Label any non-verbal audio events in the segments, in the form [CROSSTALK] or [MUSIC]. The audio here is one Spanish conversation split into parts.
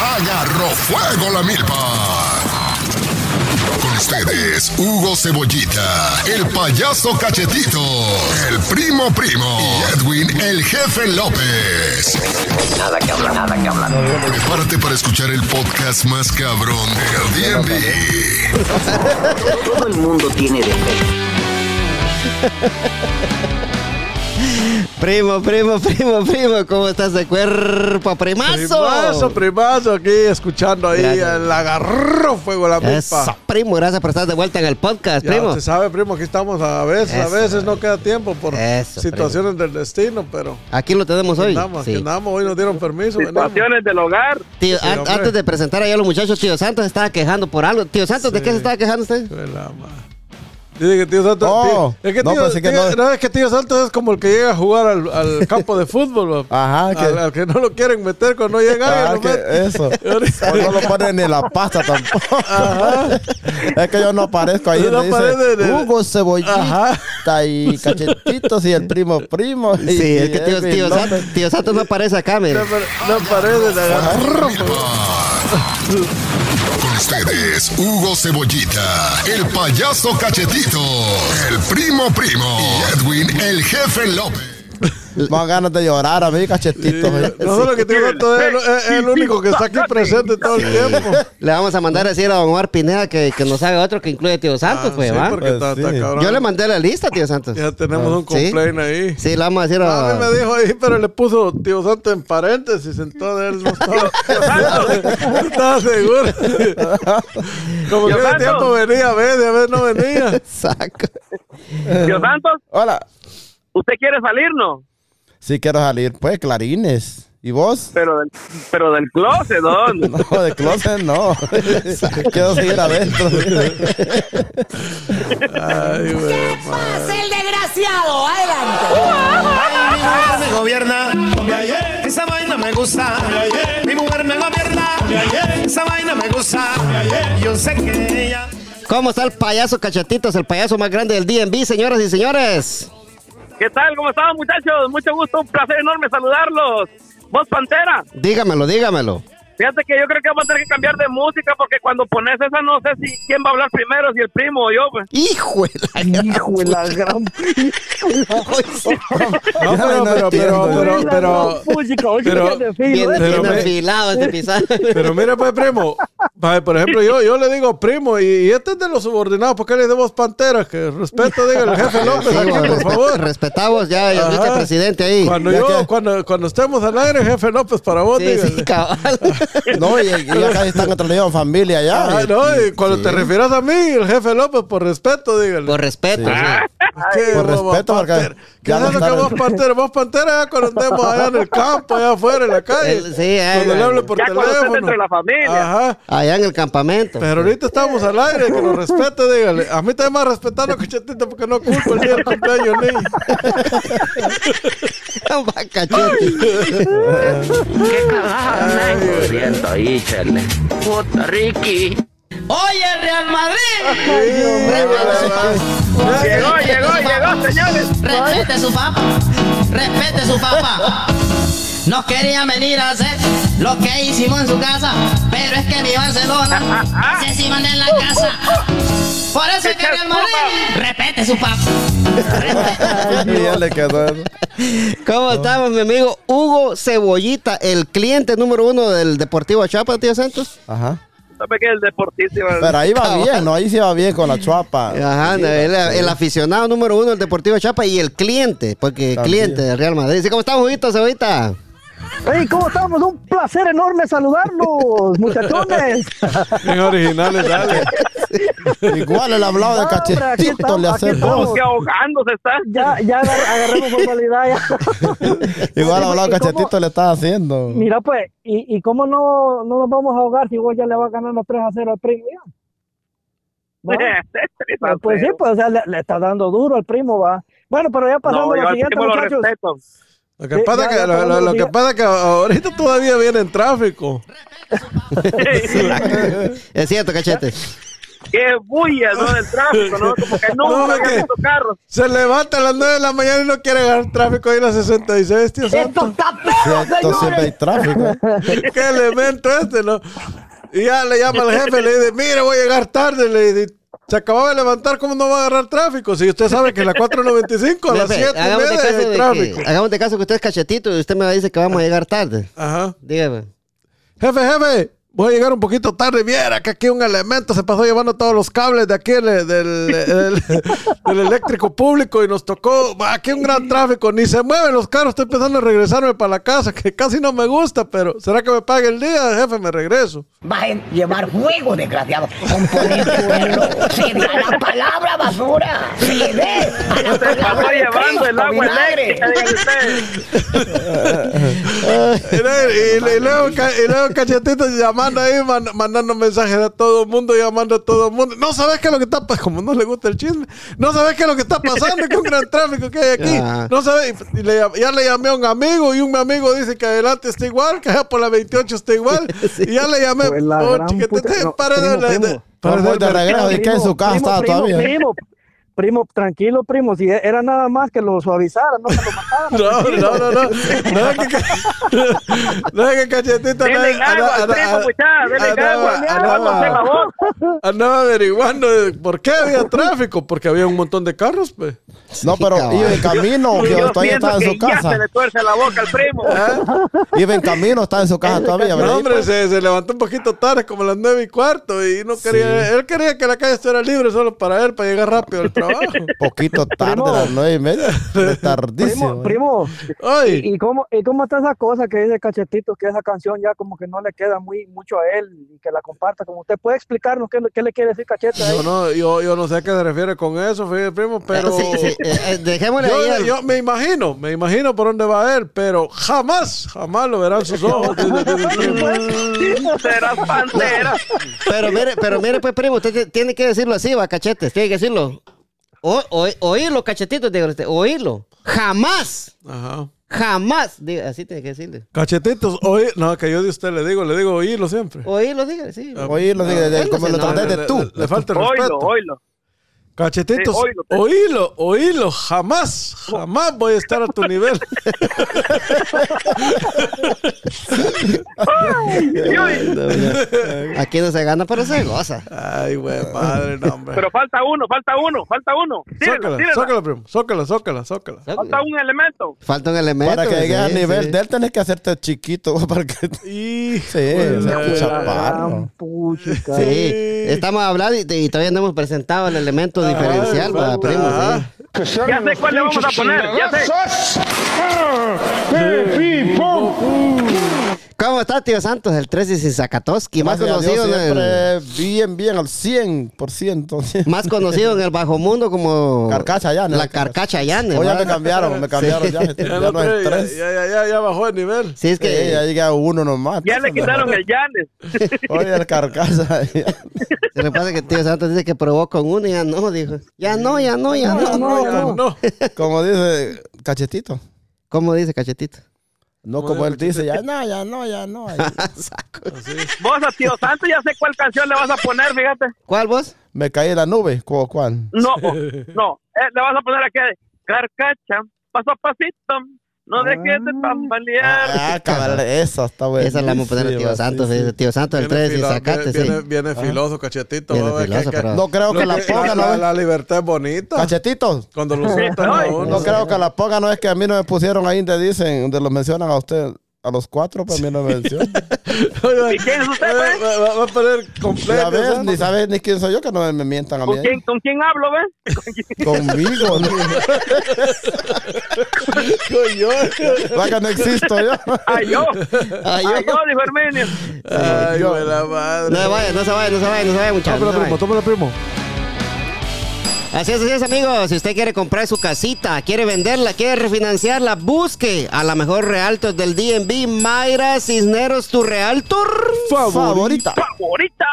agarró fuego la milpa. Con ustedes, Hugo Cebollita, el payaso cachetito, el primo primo y Edwin, el jefe López. Nada que hablar, nada que hablar. Prepárate para escuchar el podcast más cabrón del D&D. Todo el mundo tiene defectos. Primo, primo, primo, primo, ¿cómo estás de cuerpo, primazo? Primazo, primazo, aquí escuchando ahí Gracias. el agarro fuego la Eso, milpa. primo, gracias por estar de vuelta en el podcast, Ya primo. se sabe, primo, aquí estamos a veces, Eso. a veces no queda tiempo por Eso, situaciones del destino, pero Aquí lo tenemos hoy. andamos, aquí Sí. andamos, hoy nos dieron permiso. venimos. Situaciones del hogar. Tío, Sí, an- hombre. antes de presentar allá a los muchachos, tío Santos estaba quejando por algo. Tío Santos, ¿de qué se estaba quejando usted? Fue la madre. Dice que tío Santos. Oh, tío- es que no, tío, pensé que tío- no. no, es que tío Santos es como el que llega a jugar al, al [LAUGHS] campo de fútbol. Ajá, que- Al, al que no lo quieren meter cuando no llega. Ah, meten. eso. [LAUGHS] O no lo ponen ni en la pasta tampoco. Es que yo no aparezco ahí. No dice Hugo Cebollita Ajá. y Cachetitos y el primo primo. y- Sí, es y que tío, tío. Santos, tío Santos no aparece acá, mire. No, pare- no [LAUGHS] ustedes, Hugo Cebollita, el payaso cachetito, el primo primo y Edwin, el jefe López. Dan ganas de llorar a mí, cachetitos. No solo que tío Santos es, el- es el único que está aquí presente todo el tiempo. Le vamos a mandar a decir a don Omar Pineda que, que nos haga otro que incluye tío Santos, Ah, pues, sí, ¿va? porque está, Pues está sí. cabrón. Yo le mandé la lista, tío Santos. Ya tenemos un ¿Sí? complaint ahí. Sí, le vamos a decir A a... mí me dijo ahí, pero le puso tío Santo en paréntesis, entonces él no estaba, [LAUGHS] [LAUGHS] estaba seguro. Como que de tiempo venía a ver, y a ver no venía. [LAUGHS] Saco. Tío Santos, Hola. ¿usted quiere salir, no? Sí quiero salir, pues, clarines. ¿Y vos? Pero del, pero del closet, ¿dónde? No, [LAUGHS] de closet no. [LAUGHS] quiero seguir adentro. Ay, güey. el desgraciado! ¡Adelante! me gobierna. Esa vaina me gusta. Mi mujer me gobierna. Esa vaina me gusta. Yo sé que ella. ¿Cómo está el payaso Cachetitos, el payaso más grande del DNB, señoras y señores? ¿Qué tal? ¿Cómo están, muchachos? Mucho gusto, un placer enorme saludarlos. Vos, Pantera. Dígamelo, dígamelo. Fíjate que yo creo que vamos a tener que cambiar de música porque cuando pones esa no sé si quién va a hablar primero, si el primo o yo. Pues. Hijo de la Hijo de la gran... [LAUGHS] No, pero, pero, pero, pero, pero, pero, Viene pero mira, pues, primo. Por ejemplo, yo, yo le digo primo y, y este es de los subordinados. ¿Por qué le damos panteras? Que respeto, diga el jefe López Sí, aquí, bueno, por favor. Respetamos ya el vicepresidente ahí. Cuando Ya yo, que- cuando, cuando estemos al aire, jefe López, para vos, Sí. [LAUGHS] [LAUGHS] No, y, y casi están otro familia ya. Ah, no, y cuando te refieras a mí, el jefe López, por respeto, dígale. Por respeto. Sí. sí. ¿Qué, Por respeto, porque? ¿Qué es eso que vos, Pantera? Vos, Pantera, ya cuando andemos allá en el campo, allá afuera, en la calle. El- sí, ahí, cuando le hable por Ya cuando estés teléfono. entre la familia. Ajá. Allá en el campamento. Pero ahorita estamos al aire, que nos respete, dígale. A mí también me va respetando, cachetito, porque no culpo el día del cumpleaños ni. [LAUGHS] Va, cachete. ¿Qué carajo corriendo ahí, chale? Puta, Ricky. ¡Oye, Real Madrid! Llegó, llegó, llegó, señores. Respete su papá. Respete su papá. No quería venir a hacer lo que hicimos en su casa, pero es que mi Barcelona [LAUGHS] se sí manda en la casa. Por eso es que Real Madrid respete su papá. ¿Cómo estamos, mi amigo Hugo Cebollita, el cliente número uno del Deportivo Chapa, tío Santos? Ajá. ¿Sabe que el deportista? Pero ahí va bien, ¿no? Ahí sí va bien con la chuapa. Ajá, el, el aficionado número uno del Deportivo Chapa y el cliente, porque También. cliente del Real Madrid. Sí, ¿Cómo estamos, Huguito Cebollita? Hey, ¿cómo estamos? Un placer enorme saludarlos, muchachones. Bien originales, dale. Igual el hablado de No, hombre, aquí cachetito le aquí hace estamos. voz. Que ahogándose está. Ya, ya agar- agarremos formalidad ya. Igual el [LAUGHS] hablado de ¿Y cómo- cachetito le está haciendo. Mira, pues, ¿y, y cómo no, no nos vamos a ahogar si vos ya le vas ganando 3 a 0 al primo? ¿Va? [LAUGHS] Pues, pues sí, pues, o sea, le, le está dando duro al primo, va. Bueno, pero ya pasando No, a siguiente, muchachos. respeto. Lo que, Sí, pasa ya, que, ya lo, lo- lo que pasa que ahorita todavía viene en tráfico. [LAUGHS] Es cierto, cachete. qué bulla, ¿no? Del tráfico, ¿no? Como que nunca [LAUGHS] No, había que- carros. Se levanta a las 9 de la mañana y no quiere agarrar tráfico ahí en la 66, tío santo. Cierto, siempre hay tráfico. [LAUGHS] ¿Qué elemento este, no? Y ya le llama al jefe, le dice, mire, voy a llegar tarde. Le dice, se acababa de levantar, ¿cómo no va a agarrar tráfico? Si usted sabe que en la 495 a las Jefe, 7 y hagamos de media caso hay de tráfico. que, hagamos de caso que usted es cachetito y usted me dice que vamos a llegar tarde. Ajá. Dígame. Jefe, jefe, voy a llegar un poquito tarde. Viera que aquí un elemento se pasó llevando todos los cables de aquí [LAUGHS] del, del- el- del eléctrico público y nos tocó aquí un gran tráfico. Ni se mueven los carros. Estoy pensando en regresarme para la casa, que casi no me gusta, pero ¿será que me pague el día, jefe? Me regreso. Va a llevar fuego, desgraciado. Componer pueblo. Se da la palabra basura. Se dé a la palabra llevando el agua eléctrica. [LAUGHS] Y, luego- y- y luego, ca- y llamando ahí, man- mandando mensajes a todo el mundo, llamando a todo el mundo. No sabes qué es lo que está pasando, como no le gusta el chisme, no sabes qué es lo que está pasando, un gran tráfico que hay aquí. Ah. No sabes, y le ya le llamé a un amigo y un amigo dice que adelante está igual, que allá por la 28 está igual. [LAUGHS] Y ya le llamé, Pues la oh, chiquitete, puta- no, para primo, de- de- primo. para Vamos de- de regreso. ¿Y qué en su casa Primo, estaba todavía? Primo, tranquilo, primo. Si era nada más que lo suavizaran, no que lo mataran. [LAUGHS] No, no, no, no. No es que, [LAUGHS] no es que cachetito Denle [LAUGHS] andaba- averiguando por qué había tráfico, porque había un montón de carros, pues. No, pero iba en camino, que Yo todavía estaba en que su ya se casa. le tuerce la boca al primo. Iba en camino, estaba en su casa todavía. No, hombre, se, se levantó un poquito tarde, como a las nueve y cuarto, y no quería, él quería que la calle estuviera libre solo para él, para llegar rápido al trabajo. [LAUGHS] Poquito tarde, Primo. las nueve y media. de Primo, [LAUGHS] Tardísimo. primo, ¿y cómo, ¿y cómo está esa cosa que dice Cachetito, que esa canción ya como que no le queda muy mucho a él y que la comparta? Como usted puede explicarnos qué, qué le quiere decir Cachete ahí? yo no, yo, yo no sé a qué se refiere con eso, fíjate, primo, pero Sí, sí, eh, eh, dejémosle ahí. yo, al- yo me imagino, me imagino por dónde va él, pero jamás, jamás lo verán sus ojos. [LAUGHS] Serás pantera. Pero mire, pero mire, pues, primo, usted tiene que decirlo así, va, cachetes, tiene que decirlo. O, o- oírlo, cachetitos, diga usted, oírlo. Jamás, Ajá. jamás, diga, así tiene que decirle. Cachetitos, oí, no, que yo de usted le digo, le digo oírlo siempre. Oírlo, diga, sí. Oye, lo digo, de- Él como lo traté de tú. le- falta el Oílo, respeto. oílo. Cachetitos, Sí, oílo, oílo, oílo, jamás, jamás voy a estar a tu nivel. [LAUGHS] Aquí no se gana, pero se goza. Ay, güey, padre, no, hombre. Pero falta uno, falta uno, falta uno. Sócala, sócala, primo, sócala, sócala, sócala. Falta un elemento. Falta un elemento. Para que llegues sí, al nivel sí. de él, tenés que hacerte chiquito. [LAUGHS] Para que... Y, Sí, o sea, chaparro. Sí, estamos hablando y, y todavía no hemos presentado el elemento diferencial, va, falta. primo, Ajá. sí. Ya sé cuál le vamos a poner, ya sé. ¿Cómo está, tío Santos? El 13 y Zakatoski, más conocido, en el, siempre bien, bien, al 100%. [LAUGHS] más conocido en el bajo mundo como Carcacha Llane. la Carcacha ya ¿va? me cambiaron, me cambiaron ya. Ya, [LAUGHS] Ya ya, ya, ya, ya, ya bajó el nivel. Sí, es Que ya llega uno nomás. Ya le quitaron el Yanes. [LAUGHS] Oye, el carcasa. se le pasa que tío Santos dice que probó con uno y ya no, dijo. Ya no, ya no, ya no. No, ya no. Como dice Cachetito. ¿Cómo dice Cachetito? No como él dice, ya no, ya no, ya no. [LAUGHS] Saco. Vos a Tío Santo ya sé cuál canción le vas a poner, fíjate. ¿Cuál vos? Me caí en la nube. ¿Cu- ¿Cuál? No, [LAUGHS] no. Eh, le vas a poner aquí. Carcacha, paso a pasito. No dejes de tambalear. Ah, cabrón, esa está buena. Esa la vamos a poner a tío Santos, dice tío Santos, el 13 y Zacate, viene, sí. viene, viene filoso, cachetito. Viene va a ver filoso, que- pero- No creo que la ponga, la, ¿no? la libertad es bonita. Cachetitos. Cuando lo uno. No creo que la ponga, no es que a mí no me pusieron ahí donde dicen, donde lo mencionan a usted, a los cuatro, pues a mí no me mencionan. [LAUGHS] ¿Y quién es usted, pues? va- va a poner completo. Ya ves, ¿sabes? ni sabes ni quién soy yo que no me, me mientan a mí. ¿Con quién, ¿Con quién hablo, ves? Conmigo. [LAUGHS] ¿no? Coño. Va que no existo yo. Ay, yo. Ay, Ay, yo. yo, dijo Herminio. Ay, güey, la madre. No se vaya, no se vaya, no se vaya, no se vaya, muchachos. Tómala, primo, tómala, primo. Así es, así es, amigos. Si usted quiere comprar su casita, quiere venderla, quiere refinanciarla, busque a la mejor realtor del DNB, Mayra Cisneros, tu realtor Favorita. ¡Favorita!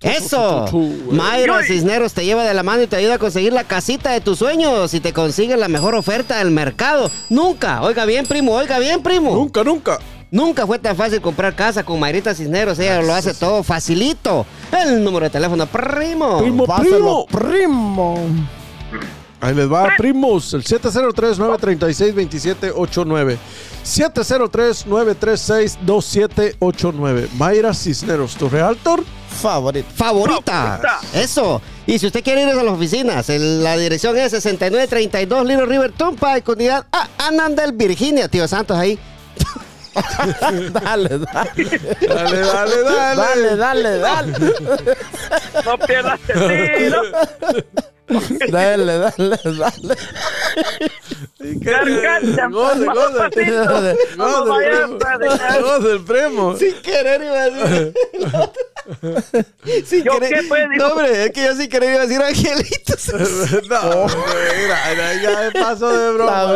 Eso. Mayra Cisneros te lleva de la mano y te ayuda a conseguir la casita de tus sueños y te consigue la mejor oferta del mercado. Nunca, oiga bien, primo, oiga bien, primo. Nunca, nunca. Nunca fue tan fácil comprar casa con Mayrita Cisneros. Ella lo hace todo facilito. El número de teléfono, primo. Primo, Páselo, primo. Ahí les va, primos. El 703-936-2789. 703-936-2789. Mayra Cisneros, tu realtor. Favorito. Favorita. Eso. Y si usted quiere ir a las oficinas, el- la dirección es 6932 Little River Turnpike, comunidad ah, Anandel, Virginia. Tío Santos ahí. [LAUGHS] dale, dale. Dale, dale, dale. Dale, dale, dale. No pierdas el tiro. [LAUGHS] Dale, dale, dale. Carcacha, Goce, goce. Goce, el primo. Sin querer iba a decir. sin ¿Yo querer- qué, pues? No, hombre, es que yo sin querer iba a decir angelitos. [LAUGHS] No, mira, ya me paso de broma.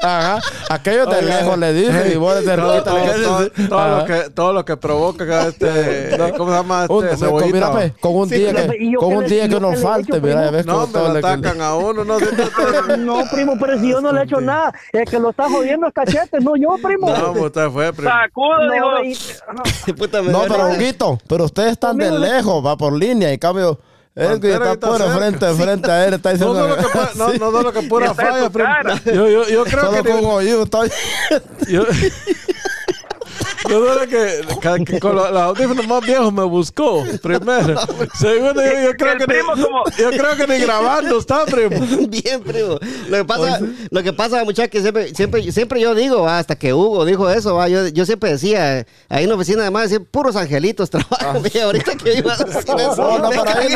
Ajá. Aquellos de lejos le hey, y vos desde todo, todo, lo que, todo lo que provoca este, ¿cómo se llama Un- este cebollita? pues, con un Sí, día que, ¿y yo con un día que he falte, mira, ves No, lo atacan a uno, no [LAUGHS] No, primo, pero si yo no le he hecho nada. El que lo está jodiendo es cachete, no yo, primo. No, pues usted fue, primo. Sacudo. No, [LAUGHS] No, pero Huguito, pero ustedes están de lejos, va por línea, y en cambio, que está frente, frente a él, está No, diciendo. no, lo que, [LAUGHS] no, no, no, lo que pura falla, primo. Yo, yo, yo creo Solo que... con oído estoy. Yo, yo creo que, que, que con los, los audífonos más viejos me buscó primero. [LAUGHS] Segundo, yo, yo creo que ni, como- yo creo que ni grabando está, primo. [LAUGHS] Bien, primo. Lo que pasa, lo que pasa, muchachos, que siempre, siempre, siempre yo digo, hasta que Hugo dijo eso, va, yo, yo siempre decía, ahí en la oficina además decían puros angelitos trabajan. [LAUGHS] Y ahorita que iba a decir eso, No, no, pero ahí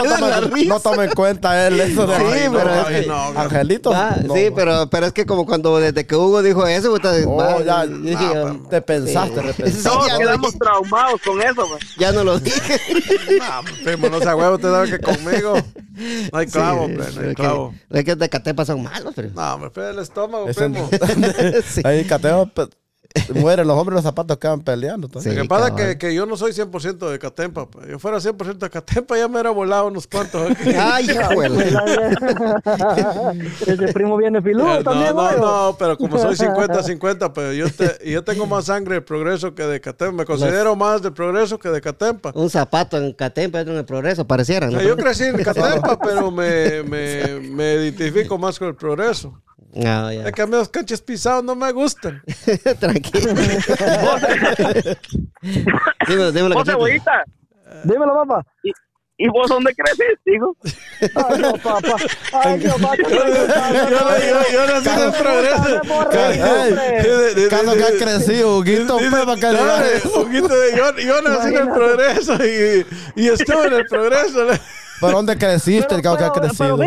no tomen, no en cuenta él eso de Sí, Ay, pero no, es que- no, Angelitos. Va, no, sí, pero, pero es que como cuando desde que Hugo dijo eso, Oh, va, ya, dije, nah, yo, te pensaste, sí. Todos no, quedamos traumados con eso, pues. ya no lo dije. [LAUGHS] No, primo, no se huevo, usted sabe que conmigo no hay clavo, Sí, hombre, no hay es que- clavo. Es que de Catepa son malos, pero. No, me pega el estómago, primo. [LAUGHS] Sí. Ahí cateo, pe- [LAUGHS] mueren los hombres los zapatos quedan peleando. Sí. Lo que pasa es que, que yo no soy 100% de Catempa. pues. Yo fuera 100% de Catempa, ya me hubiera volado unos cuantos aquí. [LAUGHS] Ay, hijuela. [LAUGHS] Ese primo viene filudo Eh, también, no, no, güey. no, pero como soy 50-50, pero yo, te, y yo tengo más sangre de progreso que de Catempa. Me considero más de progreso que de Catempa. Un zapato en Catempa, otro en el progreso, parecieran. O ¿no? sea, yo crecí en Catempa, pero me, me, me identifico más con el progreso. Ah, ya. Es que a mí los canches pisados no me gustan. Tranquilo. dímelo, dímelo, Vos, cebollita. Dímelo, papá. ¿Y, ¿Y vos dónde creciste, hijo? Ay, no, papá. Ay, Dios, papá. Yo, yo, yo nací en el progreso. Caso que ha crecido, Huguito, pues, eso. Huguito, yo, yo nací en el progreso y, y estuve en el progreso. ¿Pero dónde creciste? El que ha crecido.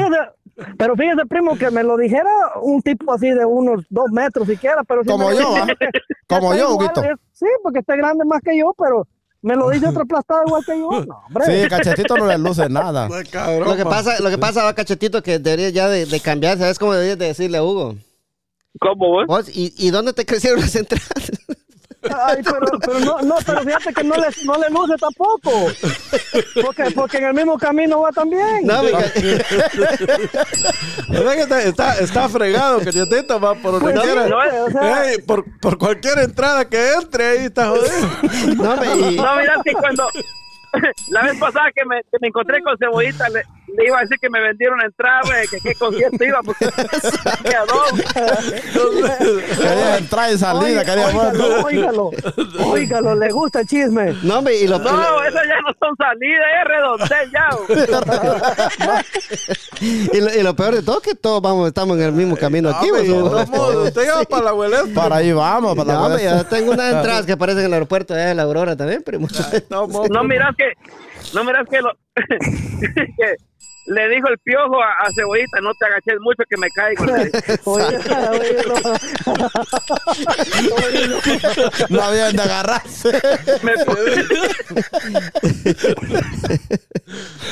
Pero fíjese, primo, que me lo dijera un tipo así de unos dos metros siquiera, pero si Como me yo, ¿ah? [LAUGHS] [LAUGHS] Como yo, igual, Huguito. es- Sí, porque está grande más que yo, pero me lo dice otro aplastado igual que yo. [LAUGHS] No, hombre. Sí, cachetito no le luce nada. Cabrón, Lo que pa. pasa, lo que pasa, va, cachetito, que debería ya de, de cambiar, ¿sabes cómo deberías de decirle a Hugo? ¿Cómo vos? ¿Vos? ¿Y, ¿Y dónde te crecieron las entradas? Ay, pero, pero no, no, pero fíjate que no le, no le luce tampoco. Porque, porque en el mismo camino va también. No, mi ca- O sea que está, está, está fregado, que yo te va por donde Pues sí, quiera. no, o sea- Ey, por, por cualquier entrada que entre, ahí está jodido. no, me- y- [LAUGHS] No, mira, cuando... [LAUGHS] La vez pasada que me, que me encontré con Cebollita, le, le iba a decir que me vendieron entrada, güey, que qué concierto iba, porque [LAUGHS] quedó. Quería entrar y salida, quería óigalo, óigalo, óigalo, le gusta el chisme. no, hombre, y lo, No, esas ya no son salidas, es redondel ya. [LAUGHS] y, lo, y lo peor de todo es que todos vamos, estamos en el mismo camino aquí. No, vos, hombre, Hugo. de todos modos, usted iba para la abuela. Para ahí vamos, para No, la yo tengo unas entradas que aparecen en el aeropuerto de la Aurora también, primo. No miras que, no miras que, lo, [LAUGHS] que le dijo el piojo a, a Cebollita, no te agaches mucho que me caigo. Oiga, [LAUGHS] óigalo. No habían de agarrarse. Me [LAUGHS]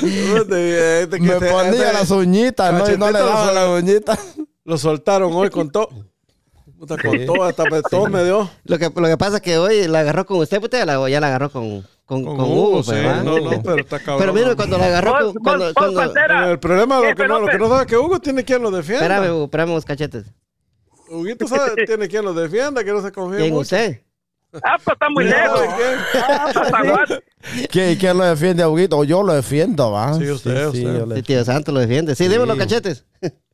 Este Me ponía las uñitas, no, y no le daba las uñitas. Lo soltaron hoy con todo. Puta, con todo, hasta todo me dio. Lo que, lo que pasa es que hoy la agarró con usted, pues ya la, ya la agarró con, con, Con con Hugo, Hugo. sí, pues, ¿va? no, no, pero está cabrón. Pero mire, cuando la agarró con... vos, Cuando, vos, cuando- Pantera. El problema, lo Eh, que, no, lo que no sabe es que Hugo tiene quien lo defienda. Espérame, Hugo, espérame unos cachetes. Huguito sabe, [LAUGHS] tiene quien lo defienda, que no se confía ¿Quién mucho. usted? Ah, pues está muy lejos. Hasta [LAUGHS] Guate. ¿Quién, quién lo defiende a Huguito? O yo lo defiendo, va. Sí, usted, usted. yo le- Sí, tío Santo lo defiende. Sí, dime los cachetes. [LAUGHS]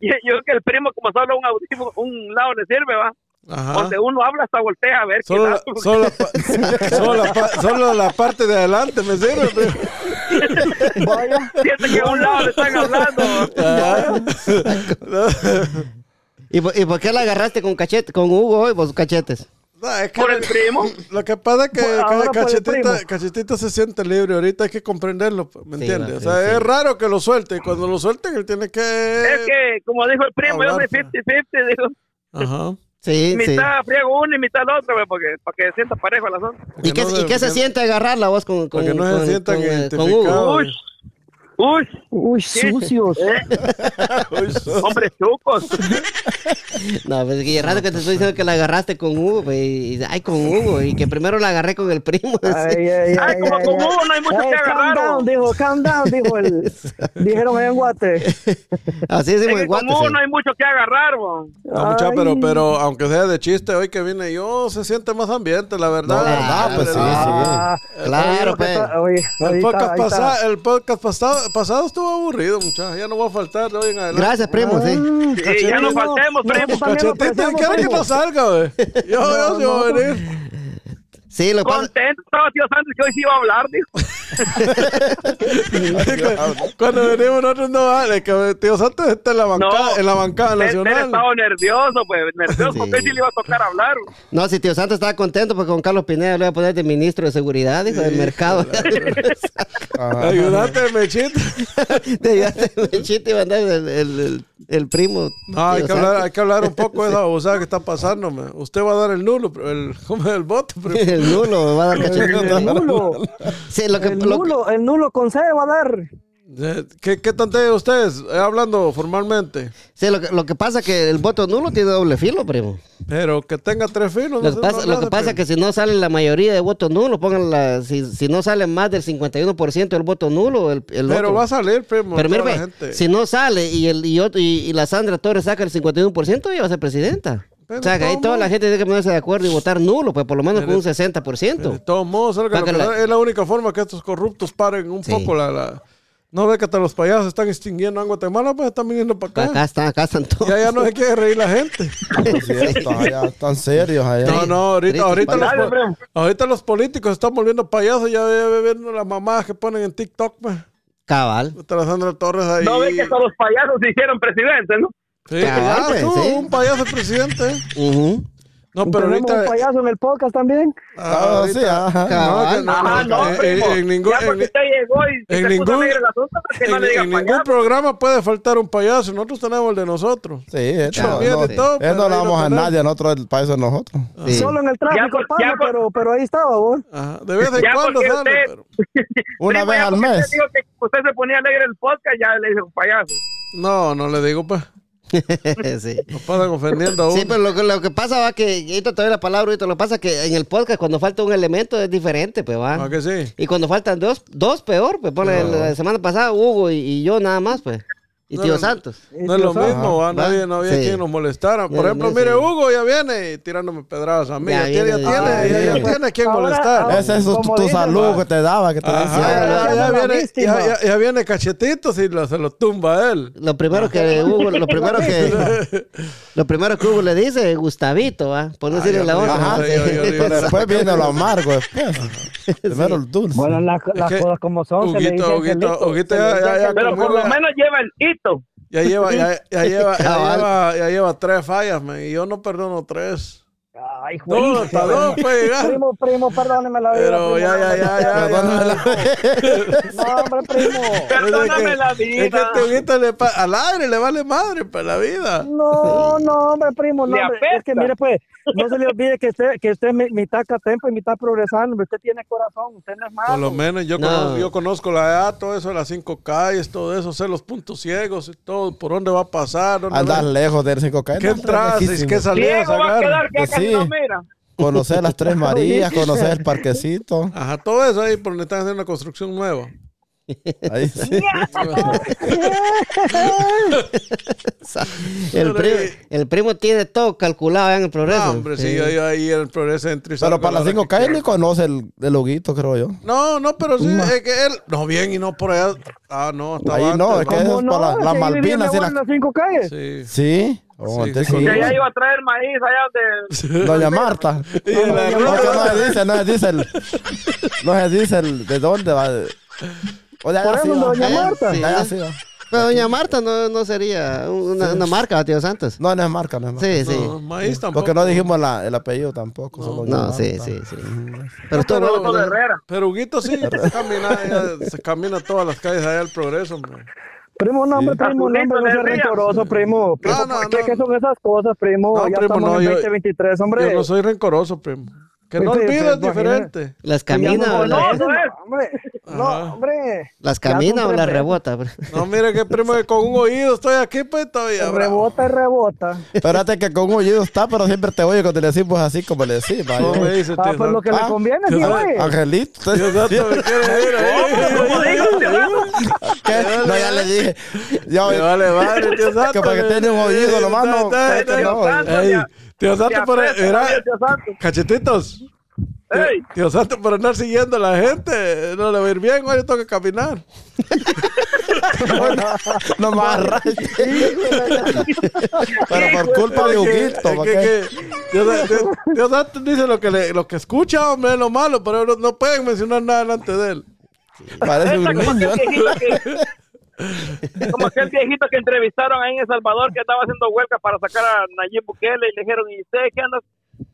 Yo, yo que el primo, como solo un audífono, un lado le sirve, va. Ajá. Donde uno habla hasta voltea a ver qué Solo la, tal. solo, la, pa- [LAUGHS] solo, la, solo la parte de adelante me sirve. Vaya. Siente que a un lado le están hablando. Ajá. ¿Y, por- y por qué la agarraste con cachete, con Hugo hoy, vos cachetes? No, es que Por el primo. Lo que pasa es que el cachetita, cachetita se siente libre. Ahorita hay que comprenderlo, ¿me Sí, entiendes? o sea, sí. es raro que lo suelte. Y cuando lo suelten, él tiene que. Es que, como dijo el primo, yo soy Hablar, 50-50, digo. Ajá. Sí, sí. Mitad friego uno y mitad el otro, güey, porque, para que se sienta parejo el asunto. ¿Y qué, no y qué se siente agarrarla vos con, con, Para que no se con- sientan con, eh, con identificados. Hugo? Uy, uy, Uy, sucios. [LAUGHS] Uy, so- hombres chucos. No, pues que raro que te estoy diciendo que la agarraste con Hugo, y, ay, con Hugo, y que primero la agarré con el primo. Ay, ay, ay, Ay, como ay, con ay. Hugo no hay mucho Ay, que calm agarrar, down, ¿o? dijo, calm down, dijo el. [LAUGHS] Dijeron en Guate. [LAUGHS] Así Es decimos que en Guate. con Hugo sí. no hay mucho que agarrar. No, mucha, pero, Ay. pero aunque sea de chiste, hoy que vine yo, se siente más ambiente, la verdad. No, la verdad, pues, sí, Ah, Claro, pues. El podcast, pasado, el podcast pasado, pasado estuvo aburrido, muchachos. Ya no va a faltar de hoy en adelante. Gracias, primo, sí. Sí, ya no faltemos, primo. ¿quiere que no salga, güey? Yo, yo sí voy a venir. Sí, lo que pasa, Contento estaba tío Santos que hoy sí iba a hablar, dijo. [LAUGHS] Cuando venimos nosotros no vale, que tío Santos está en la bancada, No. en la bancada Él, él nacional. estaba nervioso, pues, nervioso, Sí. sí le iba a tocar hablar. no, si tío Santos estaba contento porque con Carlos Pineda le iba a poner de ministro de seguridad, dijo, del mercado. Ajá. [LAUGHS] Ayudate, Mechito. [LAUGHS] Te ayudaste, Mechito, y mandar el, el, el, el primo. No, hay que, hablar, hay que hablar un poco de esa babosada que está pasando. man. Usted va a dar el nulo, pero el, ¿cómo es el voto? pero- El nulo, va a dar cachetito. El nulo. Sí, lo que, El lo que- nulo, el nulo con C va a dar. Eh, ¿Qué, qué tontería ustedes? Eh, hablando formalmente. sí, lo que, lo que pasa que el voto nulo tiene doble filo, primo. Pero que tenga tres filos. Lo no pasa, no lo que pasa primo. que si no sale la mayoría de votos nulos, pongan la, si, si no sale más del 51% del voto nulo, el, el Pero otro- va a salir, primo. Pero mira, si no sale y, el, y, otro- y, y la Sandra Torres saca el 51%, ella va a ser presidenta. Pero o sea, que ahí toda la gente tiene que ponerse de acuerdo y votar nulo, pues por lo menos con un De 60%. todos modos, que que la- es la única forma que estos corruptos paren un Sí. poco la, la- No ve que hasta los payasos están extinguiendo en Guatemala, pues están viniendo para acá. Acá están, acá están todos. Ya, ya no se quiere reír la gente. [LAUGHS] Allá están serios allá. No, no, ahorita, ahorita, los, ahorita los políticos están volviendo payasos. Ya ve- viendo las mamás que ponen en TikTok, pues. Cabal. Está la Sandra Torres ahí. No ve que hasta los payasos se hicieron presidentes, ¿no? Sí, Cabal, ya pues, estuvo sí. un payaso presidente. [LAUGHS] Ujú. No, pero ahorita. un payaso en el podcast también. Ah, sí, ajá. No, Ajá, no, no, en- primo. en, en ningún, ya porque en- usted llegó y en se puso ningún- alegre el asunto, pues que no en- le digan en ningún payaso. programa puede faltar un payaso. Nosotros tenemos el de nosotros. Sí, También no, de todo, él pero no lo damos a nadie, nosotros el país de nosotros. Sí. Solo en el tráfico ya por- pero, pero ahí estaba, vos. Ajá, De vez en Ya cuando sale. usted- pero- [LAUGHS] Una vez al mes. Usted dijo que usted se ponía alegre en el podcast, ya le dijo payaso. No, no le digo, pues. [LAUGHS] sí. Nos pasan ofendiendo a uno. Sí, pero lo, que- lo que pasa va que, ahorita te doy la palabra, ahorita lo que pasa es que en el podcast cuando falta un elemento es diferente, pues va. ¿A que sí? Y cuando faltan dos, dos peor, pues pone la semana pasada Hugo y, y yo nada más, pues. Y No, tío no, Santos. No es lo mismo, nadie, no había Sí. quien nos molestara. Por Ya, ejemplo, mire, sí. Hugo ya viene tirándome pedradas a mí. Ya Ya, tiene, ya tiene, ya ya, ya viene. tiene quien molestar. Ese es tu, tu dicen, salud va. que te daba, que te Ajá, decía. ya, ya, ya ya, viene, ya, ya- ya viene cachetitos y lo- se lo tumba él. Lo primero que Hugo, lo primero que, [LAUGHS] lo primero que Hugo le dice es Gustavito, ¿va? Por no decirle la otra. después viene lo amargo. [LAUGHS] Primero el dulce. Bueno, las, cosas como son. Huguito, Huguito, Huguito ya-. Pero por lo menos lleva el Ya lleva, ya, ya [LAUGHS] lleva, ya lleva, ya lleva tres fallas, man, y yo no perdono tres. Ay, No, jueguito. hasta dos puede llegar. Primo, primo, perdóneme la vida. Pero primo, ya, ya, ya, ya. Perdóname la- No, hombre, primo. Perdóname la Es que vida. Huguito le al aire le vale madre para la vida. No, no, hombre, primo, no, hombre. Es que mire, pues, no se le olvide que usted, que usted es mi- mitad catempo y mitad progresando. Usted tiene corazón, usted no es malo. Por lo menos yo, No. conozco, yo conozco la edad, todo eso de las cinco calles, todo eso, sé los puntos ciegos y todo, por dónde va a pasar, dónde Andar va- lejos del 5K. qué entradas y qué salidas a quedar que Pues sí. no mira. Conocer las Tres [LAUGHS] Marías, conocer el parquecito. Ajá, todo eso ahí por donde están haciendo una construcción nueva. Ahí [LAUGHS] sí. el, primo, el primo tiene todo calculado en el progreso. No, hombre, sí, ahí, ahí en el progreso entre y Pero para la las hora 5 que calles quiera. ni conoce el, el loguito, creo yo. No, no, pero sí, es que él. No, bien, y no por allá. Ah, no, estaba Ahí no, antes, es que eso es para la- las Malvinas. en la- las cinco calles. Sí. Sí. Oh, Sí, sí, sí. Y allá iba a traer maíz allá donde... Doña Marta. No, ruta- que no se dice, no se dice el. No se dice el de dónde va. O de Por sí eso, va. Doña Marta. de sí va. Pero doña Marta no, no sería una, una marca, tío Santos. No, no es marca, no es marca. Sí, sí. No, maíz tampoco. Porque no dijimos la- el apellido tampoco. solo Doña No, sí, Marta. sí, sí. Pero estuvo pero- bueno que- Herrera. Pero Huguito sí se camina, ya se camina todas las calles allá del progreso, hombre. Primo, no, hombre, primo, no, hombre, no sea rencoroso, primo. primo No, no, ¿qué, no. qué son esas cosas, primo? No, ya primo, estamos no, en yo- 2023, hombre. Yo no soy rencoroso, primo. Que no sí, diferente. Las camina no, o no, las, no, hombre. No, hombre. las camina o las rebota. No, mire que primo que con un oído estoy aquí, pues todavía. Rebota y rebota. Espérate que con un oído está, pero siempre te oye cuando le decimos así como le decís. vaya. No me dice, Ah, pues lo que le Ah, conviene, sí, güey. Angelito. Dios santo, me quiere [LAUGHS] ir ahí. ¿Qué? No, ya le dije. Ya, vale madre, tío santo. Que para que tiene un oído nomás, no. Tío santo, por era, Tío Santo. cachetitos. Ey. Tío Santo, por andar siguiendo a la gente, no le va a ir bien, hoy yo tengo que caminar. [LAUGHS] no me arrastres. [LAUGHS] Pero por culpa de Huguito. Dios, santo dice lo que, le- lo que escucha, hombre, es lo malo, pero no, no pueden mencionar nada delante de él. Parece un niño. Que- Como aquel viejito que entrevistaron ahí en El Salvador que estaba haciendo huelga para sacar a Nayib Bukele y le dijeron, ¿y usted qué anda?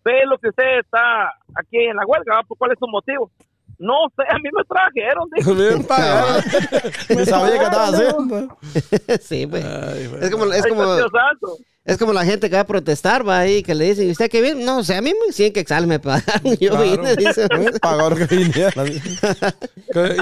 Ve lo que usted está aquí en la huelga. ¿cuál es su motivo? No sé, a mí me trajeron. Bien pagado. Ni sabía qué estaba haciendo. sí, pues. Ay. Es como, es como. Es como la gente que va a protestar, va ahí, que le dicen, ¿y usted qué viene? No, o sea, a mí me siguen que exal me pagaron. [LAUGHS] Yo Claro. vine, dice. [LAUGHS] Pagó que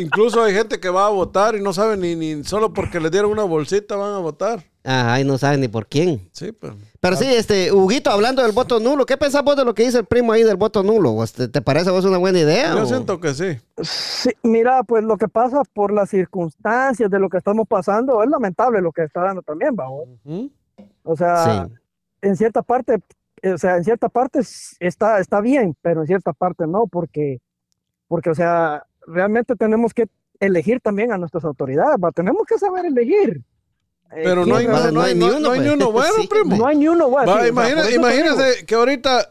incluso hay gente que va a votar y no sabe ni, ni solo porque le dieron una bolsita van a votar. Ajá, y no saben ni por quién. Sí, pues. Pero sí, este, Huguito, hablando del voto nulo, ¿qué pensás vos de lo que dice el primo ahí del voto nulo? ¿Vos ¿Te, te parece a vos una buena idea? Yo o- siento que sí. Sí, mira, pues lo que pasa por las circunstancias de lo que estamos pasando es lamentable lo que está dando también, vamos. ¿Mm? O sea, Sí. en cierta parte, o sea, en cierta parte está, está bien, pero en cierta parte no, porque, porque, o sea, realmente tenemos que elegir también a nuestras autoridades, ¿va? tenemos que saber elegir. Eh, Pero no hay, no, no hay, ni no- uno, no hay ni pues. uno bueno, Sí, primo. no hay ni uno bueno. Va, sí, imagínense que ahorita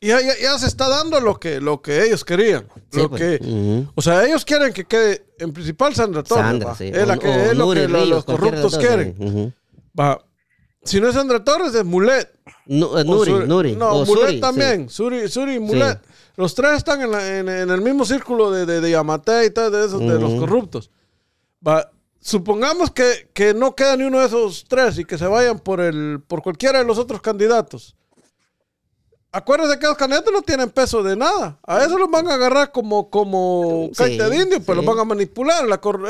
ya, ya, ya se está dando lo que, lo que ellos querían. Sí, lo pues. que, Ujú. O sea, ellos quieren que quede en principal Sandra Torres. Sandra, va. sí. Es, la que, o es lo que Ríos, los corruptos quieren. sí. Ujú. Va. Si no es Sandra Torres, es Mulet. Nu- eh, Nuri, Suri- Nuri. No, o Mulet Suri, sí. también. Suri, Suri y Mulet. Los tres están en, la- en- en el mismo círculo de, de, de Yamate y tal, de, esos, de los corruptos. Va. Supongamos que, que no queda ni uno de esos tres y que se vayan por, el, por cualquiera de los otros candidatos. Acuérdense que los candidatos no tienen peso de nada. A eso los van a agarrar como, como Sí, caite de indio, pues sí. los van a manipular. La cor-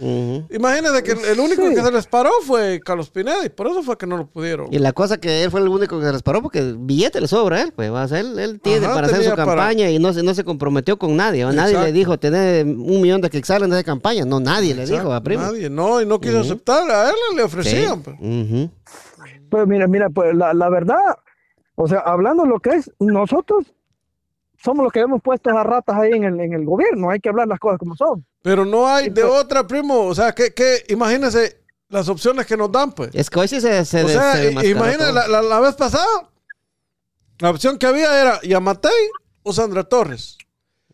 imagínense que el, único Sí. que se les paró fue Carlos Pineda y por eso fue que no lo pudieron. Y la cosa que él fue el único que se les paró porque billete le sobra a él, pues, va a ser, él, él tiene Ajá, para hacer su para- campaña y no se, no se comprometió con nadie. ¿va? Nadie le dijo tener un millón de quexales en esa campaña. No, nadie le dijo, a primo. Nadie, no, y no quiso aceptar. A él le Sí. ofrecían. pues. Pues mira, mira, pues la, la verdad, o sea, hablando lo que es, nosotros somos los que hemos puesto a ratas ahí en el, en el gobierno, hay que hablar las cosas como son. Pero no hay de pues. otra, primo. O sea, que, que imagínense las opciones que nos dan, pues. Es que hoy sí se, se, o de- sea, se la, la- la vez pasada, la opción que había era Yamatei o Sandra Torres.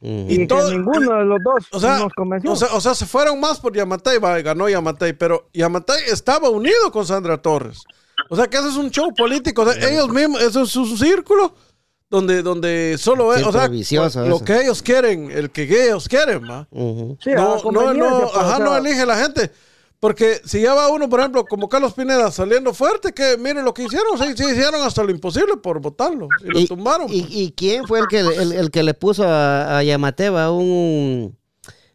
Ujú. Y, todo- que ninguno de los dos O sea, nos convenció. o sea, o sea, se fueron más por Yamatei, va, ganó Yamatei, pero Yamatei estaba unido con Sandra Torres. O sea, que eso es un show político. O sea, ellos mismos, eso es un círculo donde, donde solo es, o Círculo sea, vicioso lo eso. que ellos quieren, el que ellos quieren, va. Ujú. Sí, a no, no, no, pues, ajá, o sea, no elige la gente. Porque si ya va uno, por ejemplo, como Carlos Pineda saliendo fuerte, que miren lo que hicieron, sí, sí, hicieron hasta lo imposible por votarlo. Y lo ¿Y, tumbaron. y, y quién fue el que, el, el que le puso a, a Yamateva un...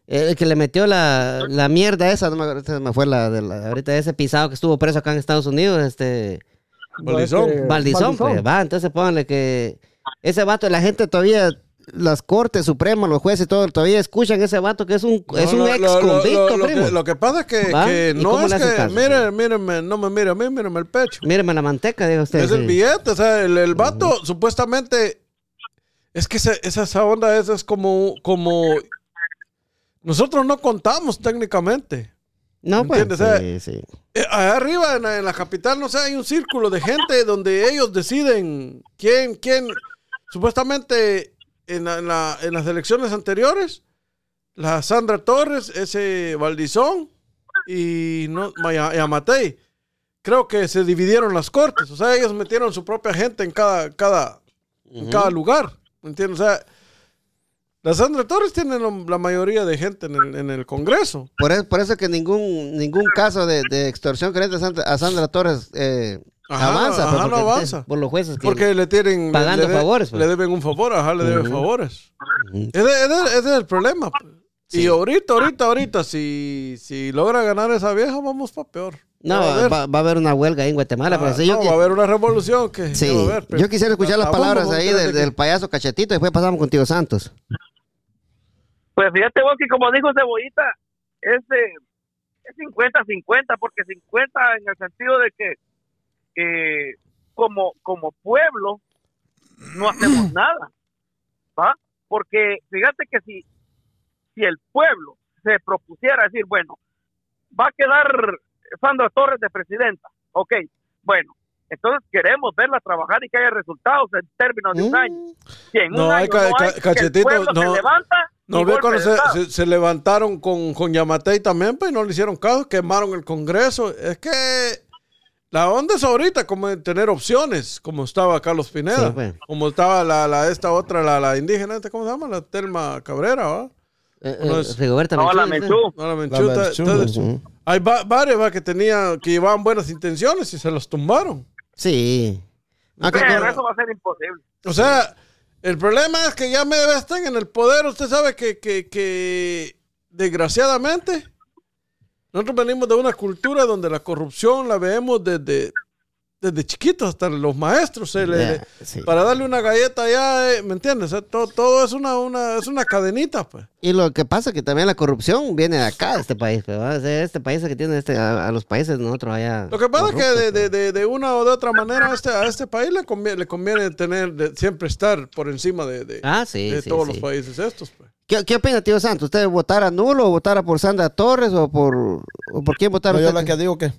El que le metió la, la mierda esa, no me acuerdo, esa me fue la, de la- ahorita ese pisado que estuvo preso acá en Estados Unidos, este... Valdizón. Valdizón, pues, va, entonces pónganle que ese vato, la gente todavía las cortes supremas, los jueces, todo, todavía escuchan ese vato que es un, es un ex convicto, lo- lo primo. que, lo que pasa es que, ¿Va? que ¿Y no es que, caso? mire, no me mire a mí, mírenme el pecho. Míreme la manteca, diga usted. Es el billete, o sea, el, el vato supuestamente. Es que esa, esa onda es, es como, como. Nosotros no contamos técnicamente. No, pues. ¿Entiendes? O sea, Sí, sí. Eh, allá arriba en la, en la capital, no sé, hay un círculo de gente donde ellos deciden quién, quién. Supuestamente en, la- en la- en las elecciones anteriores, la Sandra Torres, ese Valdizón y, no, y Amatei, creo que se dividieron las cortes. O sea, ellos metieron su propia gente en cada, cada, en cada lugar. ¿Me entiendes? O sea, la Sandra Torres tiene la mayoría de gente en el, en el Congreso. Por eso, por eso que ningún, ningún caso de, de extorsión que a Sandra, a Sandra Torres eh, Ajá, avanza. ajá, pues, no porque- avanza. Por los jueces que... Porque le tienen. Pagando le, favores, pues. Le deben un favor, ajá, le deben favores. Ese, ese- ese es el problema. pues. Y ahorita, ahorita, ahorita, si, si logra ganar esa vieja, vamos para peor. No, Va a haber. va, va a haber una huelga ahí en Guatemala. Ah, pero sí, yo no, va a haber una revolución que. Sí, que va a haber, pero- yo quisiera escuchar las palabras ahí del, payaso cachetito y después pasamos contigo, Santos. Pues fíjate vos que como dijo Cebollita, es 50-50, porque 50 en el sentido de que eh, como, como pueblo no hacemos [CLEARS THROAT] nada, ¿va? Porque fíjate que si, si el pueblo se propusiera decir, bueno, va a quedar Sandra Torres de presidenta, ok, bueno, entonces queremos verla trabajar y que haya resultados en términos de un año. Si en un No, hay año ca- no que el cachetito, pueblo se no. levanta No ve cuando se, se- se levantaron con, con Yamatei también, pues no le hicieron caso, quemaron el Congreso. Es que la onda es ahorita como de tener opciones, como estaba Carlos Pineda, Sí, pues. como estaba la, la esta otra, la, la indígena, ¿cómo se llama? La Telma Cabrera, ¿va? Eh, No eh, es- Rigoberta No, la Menchú. No, la. Menchú. Entonces, hay va- varios ¿va? que tenían, que llevaban buenas intenciones y se los tumbaron. Sí. Aunque Pero con- eso va a ser imposible. O sea, el problema es que ya me están en el poder. Usted sabe que, que, que desgraciadamente nosotros venimos de una cultura donde la corrupción la vemos desde, desde chiquitos hasta los maestros. se le- Ya, le- sí. Para darle una galleta ya, eh, ¿me entiendes? O sea, todo, todo es una, una, es una cadenita, pues. Y lo que pasa es que también la corrupción viene de acá, de este país. pues, sea, Este país que tiene este, a, a los países nosotros allá. Lo que pasa es que de, pues. de, de, de una o de otra manera a este, a este país le conviene, le conviene tener, de- siempre estar por encima de, de, Ah, sí, todos los países estos. Pues. ¿Qué, ¿Qué opina, tío Santos? ¿Usted votara nulo o votara por Sandra Torres o por, o por quién votara No, yo lo que digo que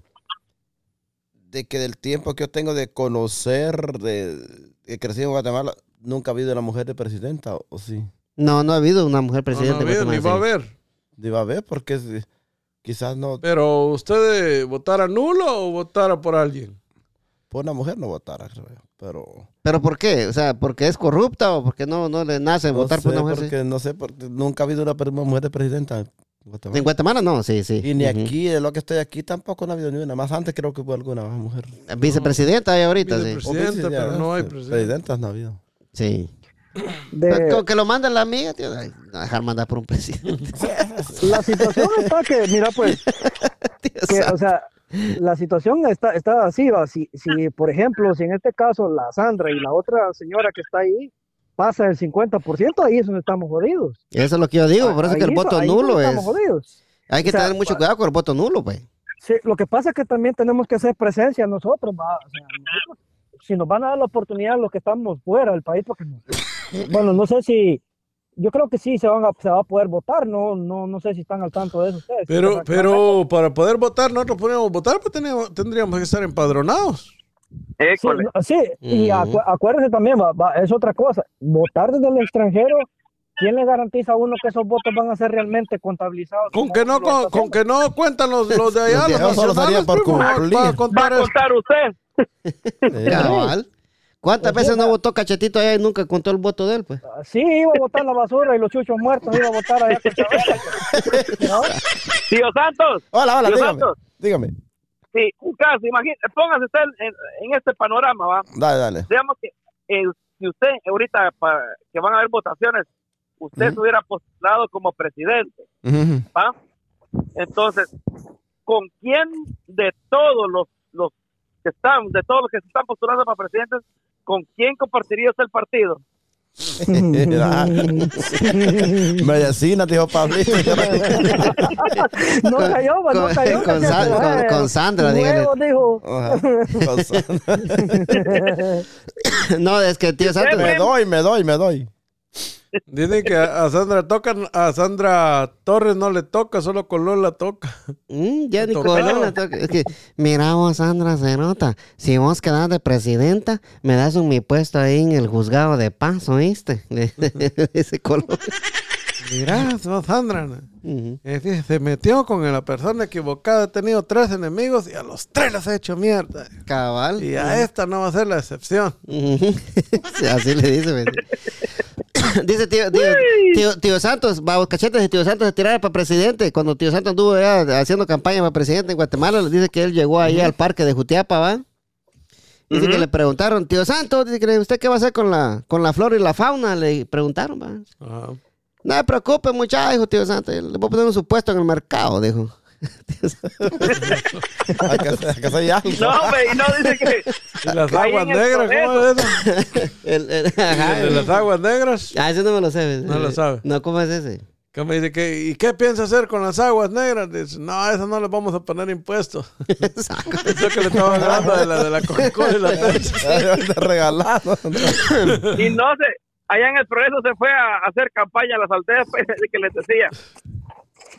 de que del tiempo que yo tengo de conocer, de, de crecer en Guatemala, nunca ha habido una mujer de presidenta, ¿o, o sí? No, no ha habido una mujer No, presidenta. no, de bien, ni Guatemala, va a haber. Debe haber, porque quizás no, Pero usted votara nulo o votara por alguien. Por una mujer no votara, creo yo, pero... ¿Pero por qué? O sea, ¿porque es corrupta o porque no, no le nace No votar por una mujer? sí? porque, no sé, porque nunca ha habido una, mujer de presidenta en Guatemala. En Guatemala no, sí, sí. Y ni aquí, de lo que estoy aquí, tampoco no ha habido ni una. Más antes creo que hubo alguna mujer. Vicepresidenta hay ahorita, sí. Vicepresidenta. Vice, pero no hay sí, presidenta. Presidentas no ha habido. Sí. De- Con que lo manda la amiga, tío. ay, no dejar mandar por un presidente. [LAUGHS] la situación está que, mira, pues, [LAUGHS] Tío que, Santos. o sea, la situación está, está así, va. Si, si, por ejemplo, si en este caso la Sandra y la otra señora que está ahí pasa el 50%, ahí es donde estamos jodidos. Eso es lo que yo digo, por eso Ahí que el voto ahí nulo es. Estamos jodidos. Hay que o sea, tener mucho cuidado con el voto nulo, pues. Sí, lo que pasa es que también tenemos que hacer presencia nosotros, va. O sea, nosotros, si nos van a dar la oportunidad los que estamos fuera del país, porque no- bueno, no sé si, yo creo que sí se van a, se va a poder votar, no, no, no sé si están al tanto de eso ustedes. Pero, pero para poder votar, nosotros podríamos votar, pues teníamos- tendríamos que estar empadronados. Sí, no, sí, y acu- acuérdense también, va, va, es otra cosa, votar desde el extranjero, ¿quién le garantiza a uno que esos votos van a ser realmente contabilizados? Con que no, con, con que no cuentan los, los de allá, Los de los nacionales, por primo, va- cumplir. va a Va a contar eso. contar usted. ¿Cuántas Pues veces no votó Cachetito allá y nunca contó el voto de él, pues? haciendo. Sí, iba a votar la basura y los chuchos muertos iba a votar allá con. ¿No? Tío Santos, Hola, hola, Tío dígame. Santos. Dígame. sí, un caso, imagínese, póngase usted en, en este panorama, ¿va? Dale, dale. Digamos que eh, si usted, ahorita para, que van a haber votaciones, usted se hubiera postulado como presidente. ¿va? Entonces, ¿con quién de todos los, los que están, de todos los que se están postulando para presidentes, con quién compartiría usted el partido? [LAUGHS] Medicina, dijo Pablito. No cayó, va, no con- cayó. con cachete, Sa- con- eh. con Sandra. Huevo, dijo. Con Sandra. [LAUGHS] No, es que tío Santos. me doy, me doy, me doy. Dicen que a Sandra tocan, a Sandra Torres no le toca, solo con Lola toca. Mm, ya ni. Colón le toca. Es que, mira vos, Sandra Cerota, si vos quedás de presidenta, me das un mi puesto ahí en el juzgado de paz, ¿oíste? [LAUGHS] Ese Colón. Mira, no, Sandra. Ujú. eh, fíjese, se metió con la persona equivocada. He tenido tres enemigos y a los tres les he hecho mierda. Cabal. Y a esta no va a ser la excepción. [LAUGHS] Así le dice. me [COUGHS] dice. Tío, tío, tío, tío Santos, va, cachetes de tío Santos se tirara para presidente. Cuando tío Santos anduvo ya haciendo campaña para presidente en Guatemala, le dice que él llegó ahí al parque de Jutiapa, ¿va? Dice que le preguntaron, tío Santos, dice que usted qué va a hacer con la, con la flora y la fauna, le preguntaron, ¿va? Ajá. No se preocupe, muchacho, dijo tío Santos, le voy a poner un supuesto en el mercado, dijo. Hay que hacer algo. No, hombre, y no dice que. [LAUGHS] ¿Y las aguas negras? ¿Cómo es eso? [LAUGHS] El- el- ajá, ¿De las aguas negras? Ah, ese no me lo sé. No lo sabe. No, ¿cómo es ese? Que me dice que, ¿y qué piensa hacer con las aguas negras? Dice, no, eso no les vamos a poner impuestos. [LAUGHS] Eso que le estaba hablando de la, de la Coca-Cola y la Pepsi. Regalado. Y no sé, allá en el progreso se fue a hacer campaña a las aldeas pues, [LAUGHS] de que les decía,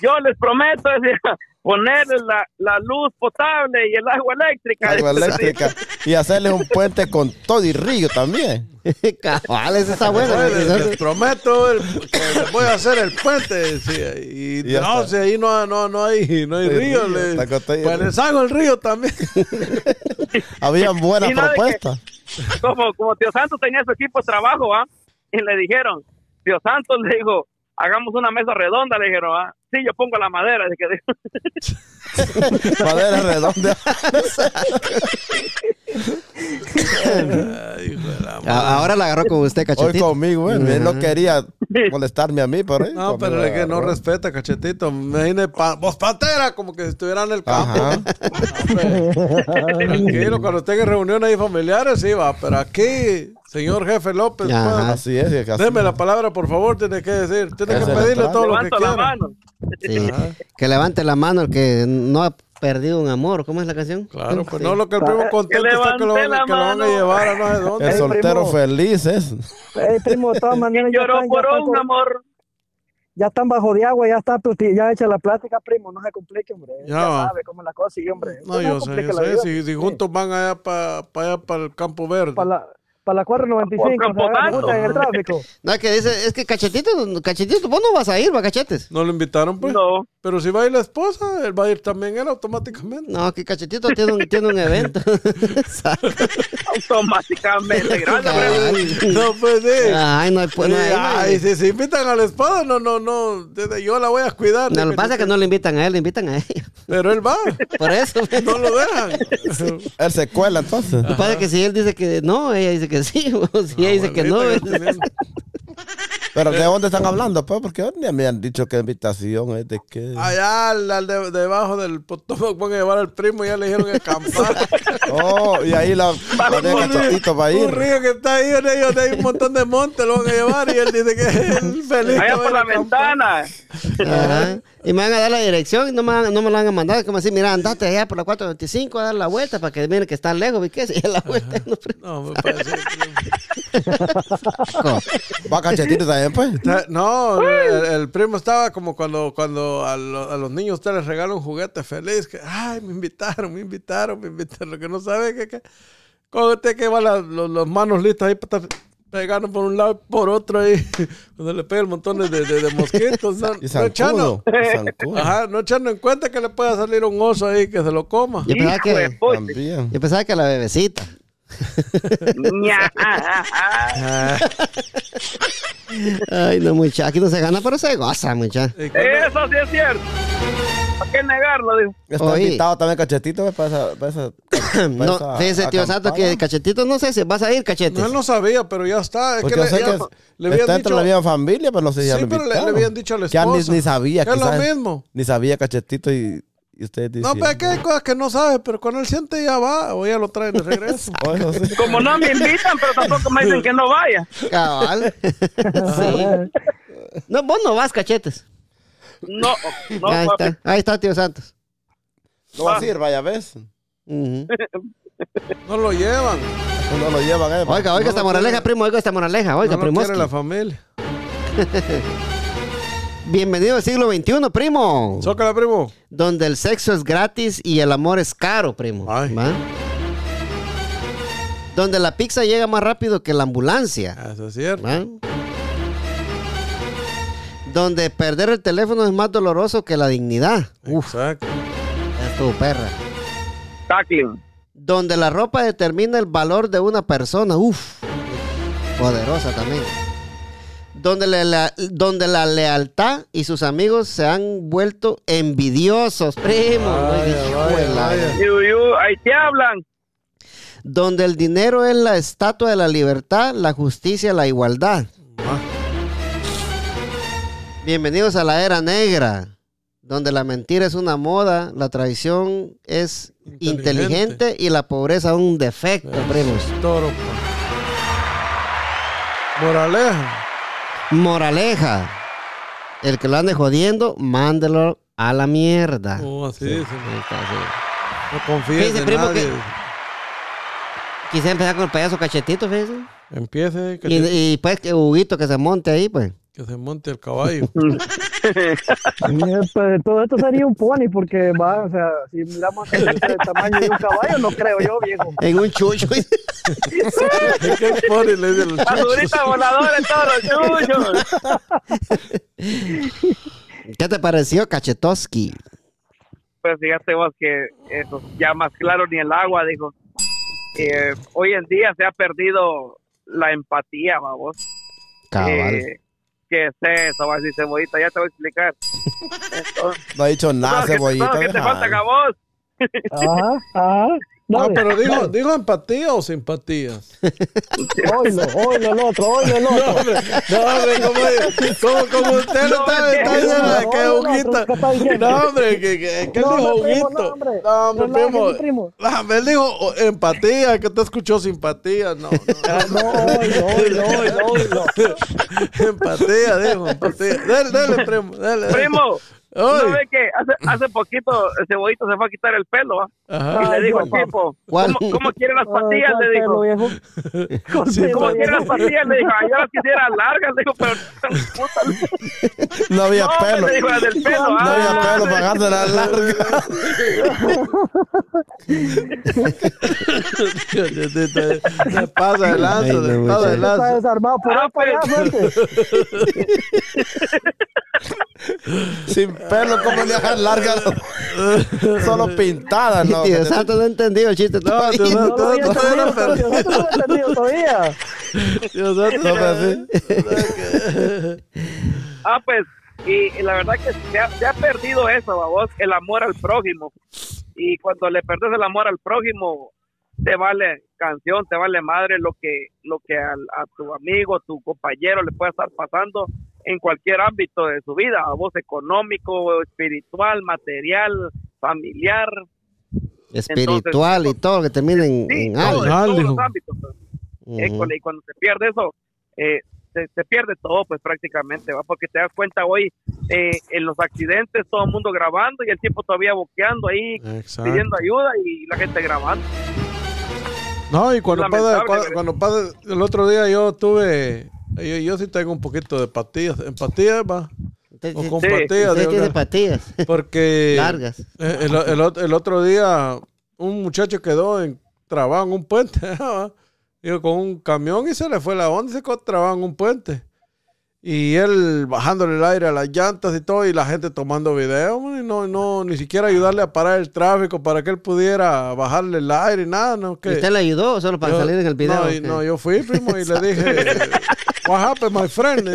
yo les prometo [LAUGHS] decía, ponerles la, la luz potable y el agua eléctrica. Agua eléctrica. Y hacerles un puente con todo y río también. [LAUGHS] Cabal, ese está bueno. Oye, les, les prometo el- que les voy a hacer el puente. decía, y no, si ahí no, no, no hay, no hay El río. río, le- está contado. pues les hago el río también. Habían buenas no que- propuestas. Como, como Tío Santos tenía su equipo de trabajo, ¿ah? [LAUGHS] Y le dijeron, Tío Santos le dijo, hagamos una mesa redonda, le dijeron, ¿ah? Sí, yo pongo la madera. Así que dijo, Madera redonda. [LAUGHS] Ay, hijo de la madre. A- Ahora la agarró con usted, Hoy cachetito. conmigo, eh. Él no quería molestarme a mí, pero. eh, No, pero es que no respeta, cachetito. Imagine, pa- vos pantera, como que si estuviera en el campo. Ajá. [LAUGHS] Tranquilo, cuando estén en reuniones ahí familiares, sí va. Pero aquí, señor jefe López, Ajá. pues, Así es. y que así- deme la palabra, por favor, tiene que decir. Tiene que pedirle todo lo que quiera. mano. Sí. Que levante la mano el que no ha perdido un amor. ¿Cómo es la canción? Claro, pues Sí. no, lo que el primo contento está que lo, la que lo van a llevar a no sé [LAUGHS] dónde. El soltero primo. feliz es. Ey, primo, de todas [LAUGHS] maneras, ya Lloró están, por están un con- amor. ya están bajo de agua, ya está tu ti- ya hecha la plática, primo, no se complique, hombre. Ya Ya, va. sabe cómo es la cosa, sí, hombre. No, yo sé, yo la sé. vida. Si, si juntos van allá para allá para el campo verde. Para la, para la 495, Por se Camposanto. agarran juntas en el tráfico. [LAUGHS] No, es que dice, es que cachetito, cachetito, vos no vas a ir, va, cachetes. ¿No lo invitaron, pues? No. Pero si va a ir la esposa, él va a ir también él automáticamente. No, que cachetito tiene un, tiene un evento. [LAUGHS] [LAUGHS] Automáticamente. Ay, No, pues sí. Ay, no hay, pues, no hay- ay, si se invitan a la esposa, no, no, no. desde Yo la voy a cuidar. No, lo que pasa es que no le invitan a él, le invitan a ella. Pero él va. Por eso. No lo dejan. Él se cuela entonces. Lo que pasa es que si él dice que no, ella dice que sí. O si ella dice que no. Es- tenía- Pero ¿de dónde están hablando? Pues porque ni me han dicho que invitación es de qué. Allá al, al de, debajo del Potomac van a llevar al primo, ya le dijeron que acampar. [LAUGHS] Oh, y ahí la [LAUGHS] para Un río que está ahí, donde ellos hay un montón de montes, lo van a llevar y él dice que él feliz. Allá por la acampar. ventana. Ajá. Y me van a dar la dirección y no me, van- no me la van a mandar. Como así, mira, andate allá por la 425 a dar la vuelta para que miren que está lejos. ¿Y qué? Si [LAUGHS] la vuelta. no, me parece. Va cachetito también, pues. No, el, el primo estaba como cuando, cuando a, lo- a los niños usted les regala un juguete feliz, que, ay, me invitaron, me invitaron, me invitaron, lo que no sabe que, que cuando usted que va las los, los manos listas ahí para estar pegando por un lado y por otro ahí, [LAUGHS] cuando le pega el montón de, de, de mosquitos, no, [LAUGHS] Y no echando, [LAUGHS] ajá, no echando en cuenta que le pueda salir un oso ahí que se lo coma. Yo pensaba, que. También. yo pensaba que la bebecita. [LAUGHS] Ah, Ay, no, mucha. Aquí no se gana, pero se goza, mucha. Eso sí es cierto. ¿Para qué negarlo? Está Oye. invitado también cachetito pues, para esa. Para esa, para [COUGHS] No, esa fíjese, tío Santo, que cachetito, no sé si vas a ir, cachetes. no, él no sabía, pero ya está. Es Porque que yo le, sé ya- que le habían está entre la misma familia, pero no sé si ya Sí, lo pero le- habían dicho a la Ya ni, ni sabía. Que es lo mismo. Ni sabía cachetito y, Y. No, pero que hay cosas que no sabe, pero cuando él siente ya va, o ya lo traen de regreso. [LAUGHS] Sí. Como no me invitan, pero tampoco me dicen que no vaya. Cabal. [LAUGHS] sí. No, vos no vas, cachetes. No, no, Ahí papi. está, ahí está, tío Santos. No va a ir, vaya, ¿ves? No lo llevan. No lo llevan, eh. Oiga, oiga No esta moraleja, quiere. primo, oiga esta moraleja, oiga, no primo. quiere la familia. [LAUGHS] Bienvenido al siglo XXI, primo. Zócala, primo. Donde el sexo es gratis y el amor es caro, primo. Ay. ¿Va? Donde la pizza llega más rápido que la ambulancia. Eso es cierto. ¿va? Donde perder el teléfono es más doloroso que la dignidad. Uf, Exacto. es tu perra. Tackling. Donde la ropa determina el valor de una persona. Uf, poderosa también. Donde la, la- donde la lealtad y sus amigos se han vuelto envidiosos, primo. Ahí te hablan. Donde el dinero es la estatua de la libertad, la justicia, la igualdad. Ah, Bienvenidos a la era negra, donde la mentira es una moda, la traición es Inteligente. inteligente, y la pobreza un defecto, primos. Toro. pa. Moraleja. Moraleja, el que lo ande jodiendo, mándelo a la mierda. Oh, está, sí. No confíes Fíjese, en primo, nadie. que- Quise empezar con el payaso cachetito, fíjese. Empiece que, Y, y pues que Huguito que se monte ahí, pues. que se monte el caballo. [LAUGHS] Pues, todo esto sería un pony porque va, o sea, si miramos el tamaño de un caballo, no creo yo, viejo. En un chucho. [LAUGHS] ¿Qué pone? Le dice los chuchos. Voladora en todos los chuyos. ¿Qué te pareció, Cachetoski? Pues fíjate vos que eso ya más claro ni el agua, dijo. Eh, hoy en día se ha perdido la empatía, vamos. Cabal. Eh, ¿Qué es eso? Va a decir cebollita, ya te voy a explicar. Entonces, [LAUGHS] No ha dicho nada, no, que- cebollita. no, que te falta a vos. Ajá, ajá. No, pero dijo, dijo empatía o simpatía. Oilo, oilo el otro, oilo el No, otro. hombre, no, hombre, como, como, como usted lo No, está, está diciendo que No, no, Huguito. No, hombre, que, que, que él No, dijo Huguito. no, hombre. No, primo. primo. No, él dijo oh, empatía, que te escuchó simpatía. No, no. No, oilo, oilo, oilo, oilo. [LAUGHS] empatía, dijo, empatía. Dale, dale, primo, dale. Primo. ¿No ve que hace, hace poquito el cebollito se fue a quitar el pelo? ah? Ajá. Y le dijo al tipo. ¿cómo, cómo quiere las? [LAUGHS] ¿cuál Le dijo. pelo, [LAUGHS] ¿Cómo quiere las pastillas? Le dijo, "Ah, yo las quisiera largas, le dijo, pero. No [LAUGHS] había No, pelo. me dijo, las del pelo. No ah, había pelo para darse la larga. Se pasa de lanza, se pasa de muchacho. Está lanza. desarmado por Ah, allá, pues. fuerte. Sin pelo, ¿cómo le dejar larga? Solo pintada, ¿no? Tío Santos no entendió el chiste. No, todavía. tío No lo [LAUGHS] entendido, todavía, no santo. [LAUGHS] [LAUGHS] Ah, pues, y, y la verdad que se ha, se ha perdido eso, babos, el amor al prójimo. Y cuando le perdes el amor al prójimo, te vale canción, te vale madre lo que lo que al- a, tu amigo, tu compañero le puede estar pasando en cualquier ámbito de su vida, a vos económico, espiritual, material, familiar, Espiritual y todo, que termina en, sí, en todo, en todos los ámbitos. pues. Ujú. École, y cuando se pierde eso, eh, se, se pierde todo, pues prácticamente, ¿va? Porque te das cuenta hoy eh, en los accidentes, todo el mundo grabando y el tipo todavía boqueando ahí, Exacto. pidiendo ayuda y la gente grabando. No, y cuando pasa, cuando pasa, el otro día yo tuve, yo, yo sí tengo un poquito de patillas, empatía, va, o con Sí. patillas, digo, no, patillas [LAUGHS] [LAUGHS] porque largas. el, el ot- el otro día un muchacho quedó en trabado en un puente, [LAUGHS] digo, con un camión y se le fue la onda y se trabado en un puente. Y él bajándole el aire a las llantas y todo, y la gente tomando video, y no, no, ni siquiera ayudarle a parar el tráfico para que él pudiera bajarle el aire y nada, ¿no? Que, ¿Usted le ayudó solo para Yo- salir en el video? No, y- qué? no, yo fui, primo, y le dije, [LAUGHS] What happened, my friend?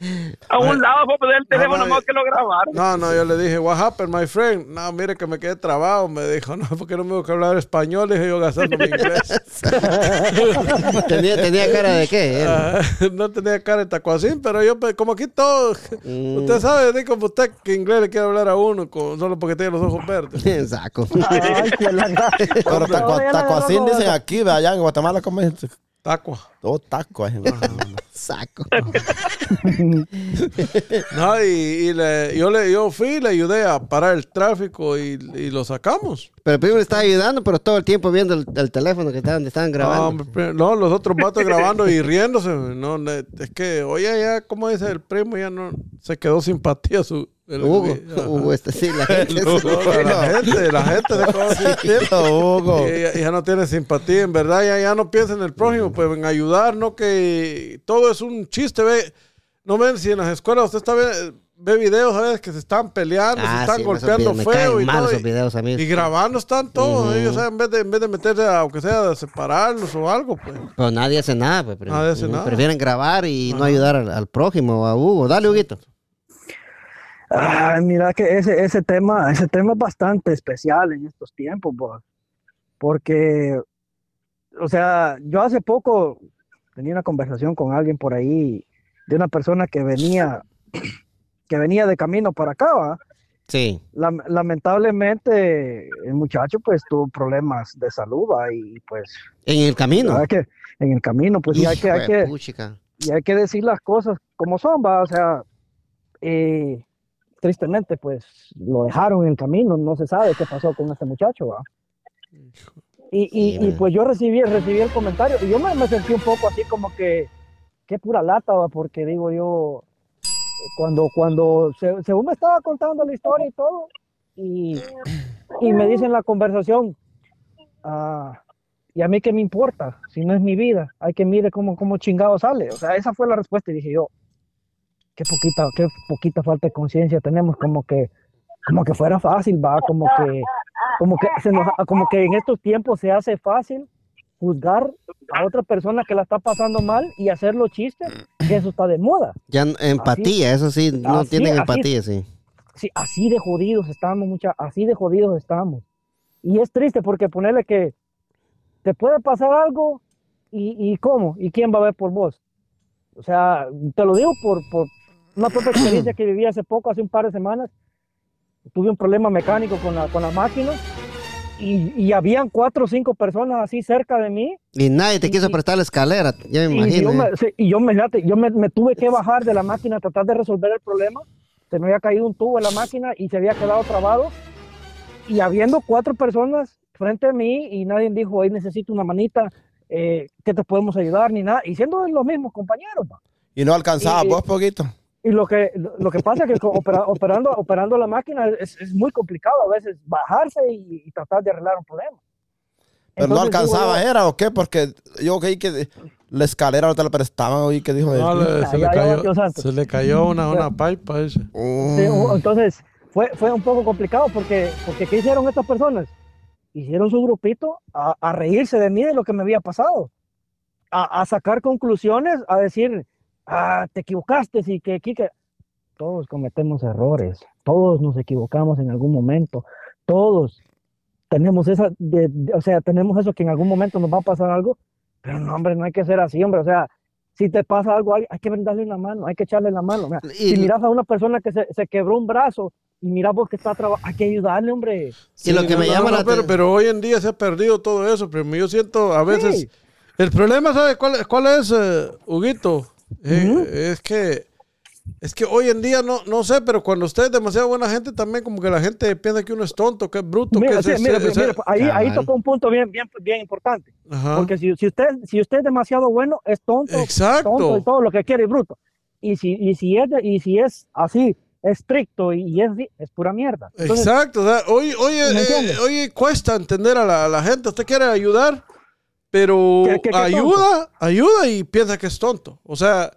Le. A un lado fue a poner el teléfono no, más que lo grabaron. No, no, yo le dije, what happened, my friend? No, mire que me quedé trabado. Me dijo, no, porque no me a hablar español. Dije yo gastando mi inglés. [LAUGHS] tenía, tenía cara de qué? Ah, no tenía cara de tacuacín, pero yo, pues, como aquí todo, Mm. usted sabe, como usted que inglés le quiere hablar a uno con- solo porque tiene los ojos verdes. [LAUGHS] Ay, cuelanga. [LAUGHS] Pero tacuacín dicen aquí, allá en Guatemala, ¿cómo es? Tacua. Todo taco. eh. [LAUGHS] Saco. [LAUGHS] No, y, y le- yo, le, yo fui y le ayudé a parar el tráfico y, y lo sacamos. Pero el primo le estaba ayudando, pero todo el tiempo viendo el, el teléfono que estaban, estaban No, grabando. pri- no, los otros vatos grabando y riéndose. No, es que, oye, ya, como dice el primo, ya no se quedó simpatía su. El- Hugo. [LAUGHS] Hugo, este, sí, la [LAUGHS] gente. No, la gente, la gente se quedó simpatía. Hugo. Ya, ya no tiene simpatía, en verdad, ya, ya no piensa en el prójimo, pues en ayudar, no que todo es un chiste, ve. No ven si en las escuelas usted está ve, ve videos a veces que se están peleando, se Ah, están sí, golpeando me feo y todo. y- videos a mí. y grabando están todos, Ujú. ellos, o sea, en vez de, en vez de meterse a, aunque sea, a separarlos o algo, pues. Pero nadie hace nada, pues. Nadie hace nada. Prefieren grabar y no ayudar al, al prójimo o a Hugo. Dale, Huguito. Ay, mira que ese, ese tema, ese tema es bastante especial en estos tiempos, bo, porque, o sea, yo hace poco tenía una conversación con alguien por ahí de una persona que venía, que venía de camino para acá, ¿va? Sí. Lam- lamentablemente el muchacho pues tuvo problemas de salud ¿va? y pues En el camino. que, en el camino pues y hay que, hay que, y hay que decir las cosas como son, va, o sea, eh, tristemente, pues lo dejaron en el camino, no se sabe qué pasó con este muchacho, va. Y, y, Sí, y, pues yo recibí, recibí el comentario y yo me, me sentí un poco así como que, qué pura lata, va, porque digo yo, cuando, cuando, se- según me estaba contando la historia y todo, y, y me dice en la conversación, ah, y a mí qué me importa, si no es mi vida, hay que mire cómo, cómo chingado sale. O sea, esa fue la respuesta y dije yo, qué poquita, qué poquita falta de conciencia tenemos, como que, como que fuera fácil, va, como que, como que se nos, como que en estos tiempos se hace fácil juzgar a otra persona que la está pasando mal y hacerlo chiste, que eso está de moda. Ya empatía, eso sí, no así- tienen así- empatía, sí. Sí, así de jodidos estamos, mucha, así de jodidos estamos. Y es triste porque ponerle que te puede pasar algo y, y cómo, y quién va a ver por vos. O sea, te lo digo por, por una propia experiencia que viví hace poco, hace un par de semanas. Tuve un problema mecánico con la, con la máquina y, y habían cuatro o cinco personas así cerca de mí Y nadie te Y- quiso y- prestar la escalera, ya me y imagino. yo, ¿eh? me, sí, y yo, me, yo me, me tuve que bajar de la máquina a tratar de resolver el problema. Se me había caído un tubo en la máquina y se había quedado trabado. Y habiendo cuatro personas frente a mí y nadie dijo, hoy necesito una manita, eh, que te podemos ayudar, ni nada. Y siendo los mismos compañeros. va. Y no alcanzaba, Y- vos poquito. Y lo que, lo que pasa es que opera- operando, operando la máquina es, es muy complicado a veces bajarse y, y tratar de arreglar un problema. Pero no Entonces, digo alcanzaba, yo, ¿era o qué? Porque yo creí que la escalera no te la prestaban, oí que dijo. No, le- se, le cayó, se le cayó una, una pipa ese. Mm. Entonces fue, fue un poco complicado porque, porque ¿qué hicieron estas personas? Hicieron su grupito a, a reírse de mí de lo que me había pasado, a, a sacar conclusiones, a decir, ah, te equivocaste y que aquí que todos cometemos errores, todos nos equivocamos en algún momento, todos tenemos esa, de- de- o sea, tenemos eso que en algún momento nos va a pasar algo, pero no, hombre, no hay que ser así, hombre, o sea, si te pasa algo, hay, hay que darle una mano, hay que echarle la mano. mira, Y- si miras a una persona que se, se quebró un brazo y miras vos que está trabajando, hay que ayudarle, hombre. Y lo que no, me no, llama no, la pero, pero hoy en día se ha perdido todo eso, primo. Yo siento a veces. Sí. El problema, ¿sabes cuál, cuál es, eh, Huguito? Eh. Es que. Es que hoy en día no, no sé, pero cuando usted es demasiado buena gente, también como que la gente piensa que uno es tonto, que es bruto, Mira, que sí, es- mira, es- mira, ahí, ahí Cabal. tocó un punto bien, bien, bien importante. Ajá. Porque si, si, usted, si usted es demasiado bueno, es tonto, Exacto. tonto y todo lo que quiere y bruto. Y si, y si, es, de- y si es así, estricto y, y es, es pura mierda. Entonces, Exacto. o sea, hoy, hoy, ¿Me eh, hoy cuesta entender a la, a la gente. Usted quiere ayudar, pero ¿Qué- qué- qué ayuda, ayuda y piensa que es tonto. O sea,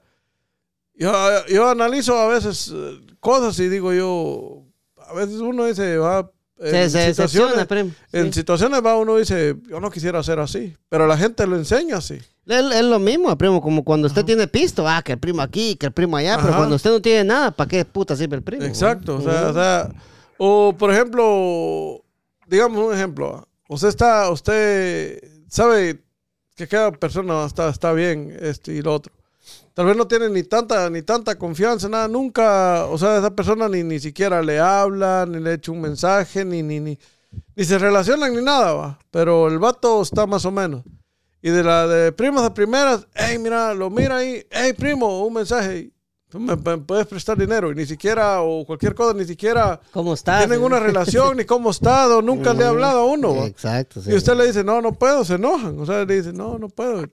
yo, yo analizo a veces eh, cosas y digo yo, a veces uno dice, va, Se- se decepciona, primo. en Sí. situaciones va uno dice, yo no quisiera ser así, pero la gente lo enseña así. Es, es lo mismo, primo, como cuando usted tiene pisto, ah, que el primo aquí, que el primo allá, pero Ajá. cuando usted no tiene nada, ¿para qué puta sirve el primo? Exacto, o sea, o sea, o por ejemplo, digamos un ejemplo, ¿ah? usted está, usted sabe que cada persona está, está bien, esto y lo otro. Tal vez no tiene ni tanta, ni tanta confianza, nada, nunca, o sea, esa persona ni, ni siquiera le habla, ni le echa un mensaje, ni, ni, ni, ni se relacionan ni nada, va. Pero el vato está más o menos. Y de la de primas a primeras, hey, mira, lo mira ahí, hey, primo, un mensaje. Tú me, me puedes prestar dinero y ni siquiera, o cualquier cosa, ni siquiera ¿Cómo estás? tienen una [LAUGHS] relación, ni cómo está, o nunca le ha hablado a uno. Exacto, sí. Y usted le dice, no, no puedo, se enojan. O sea, le dice, no, no puedo.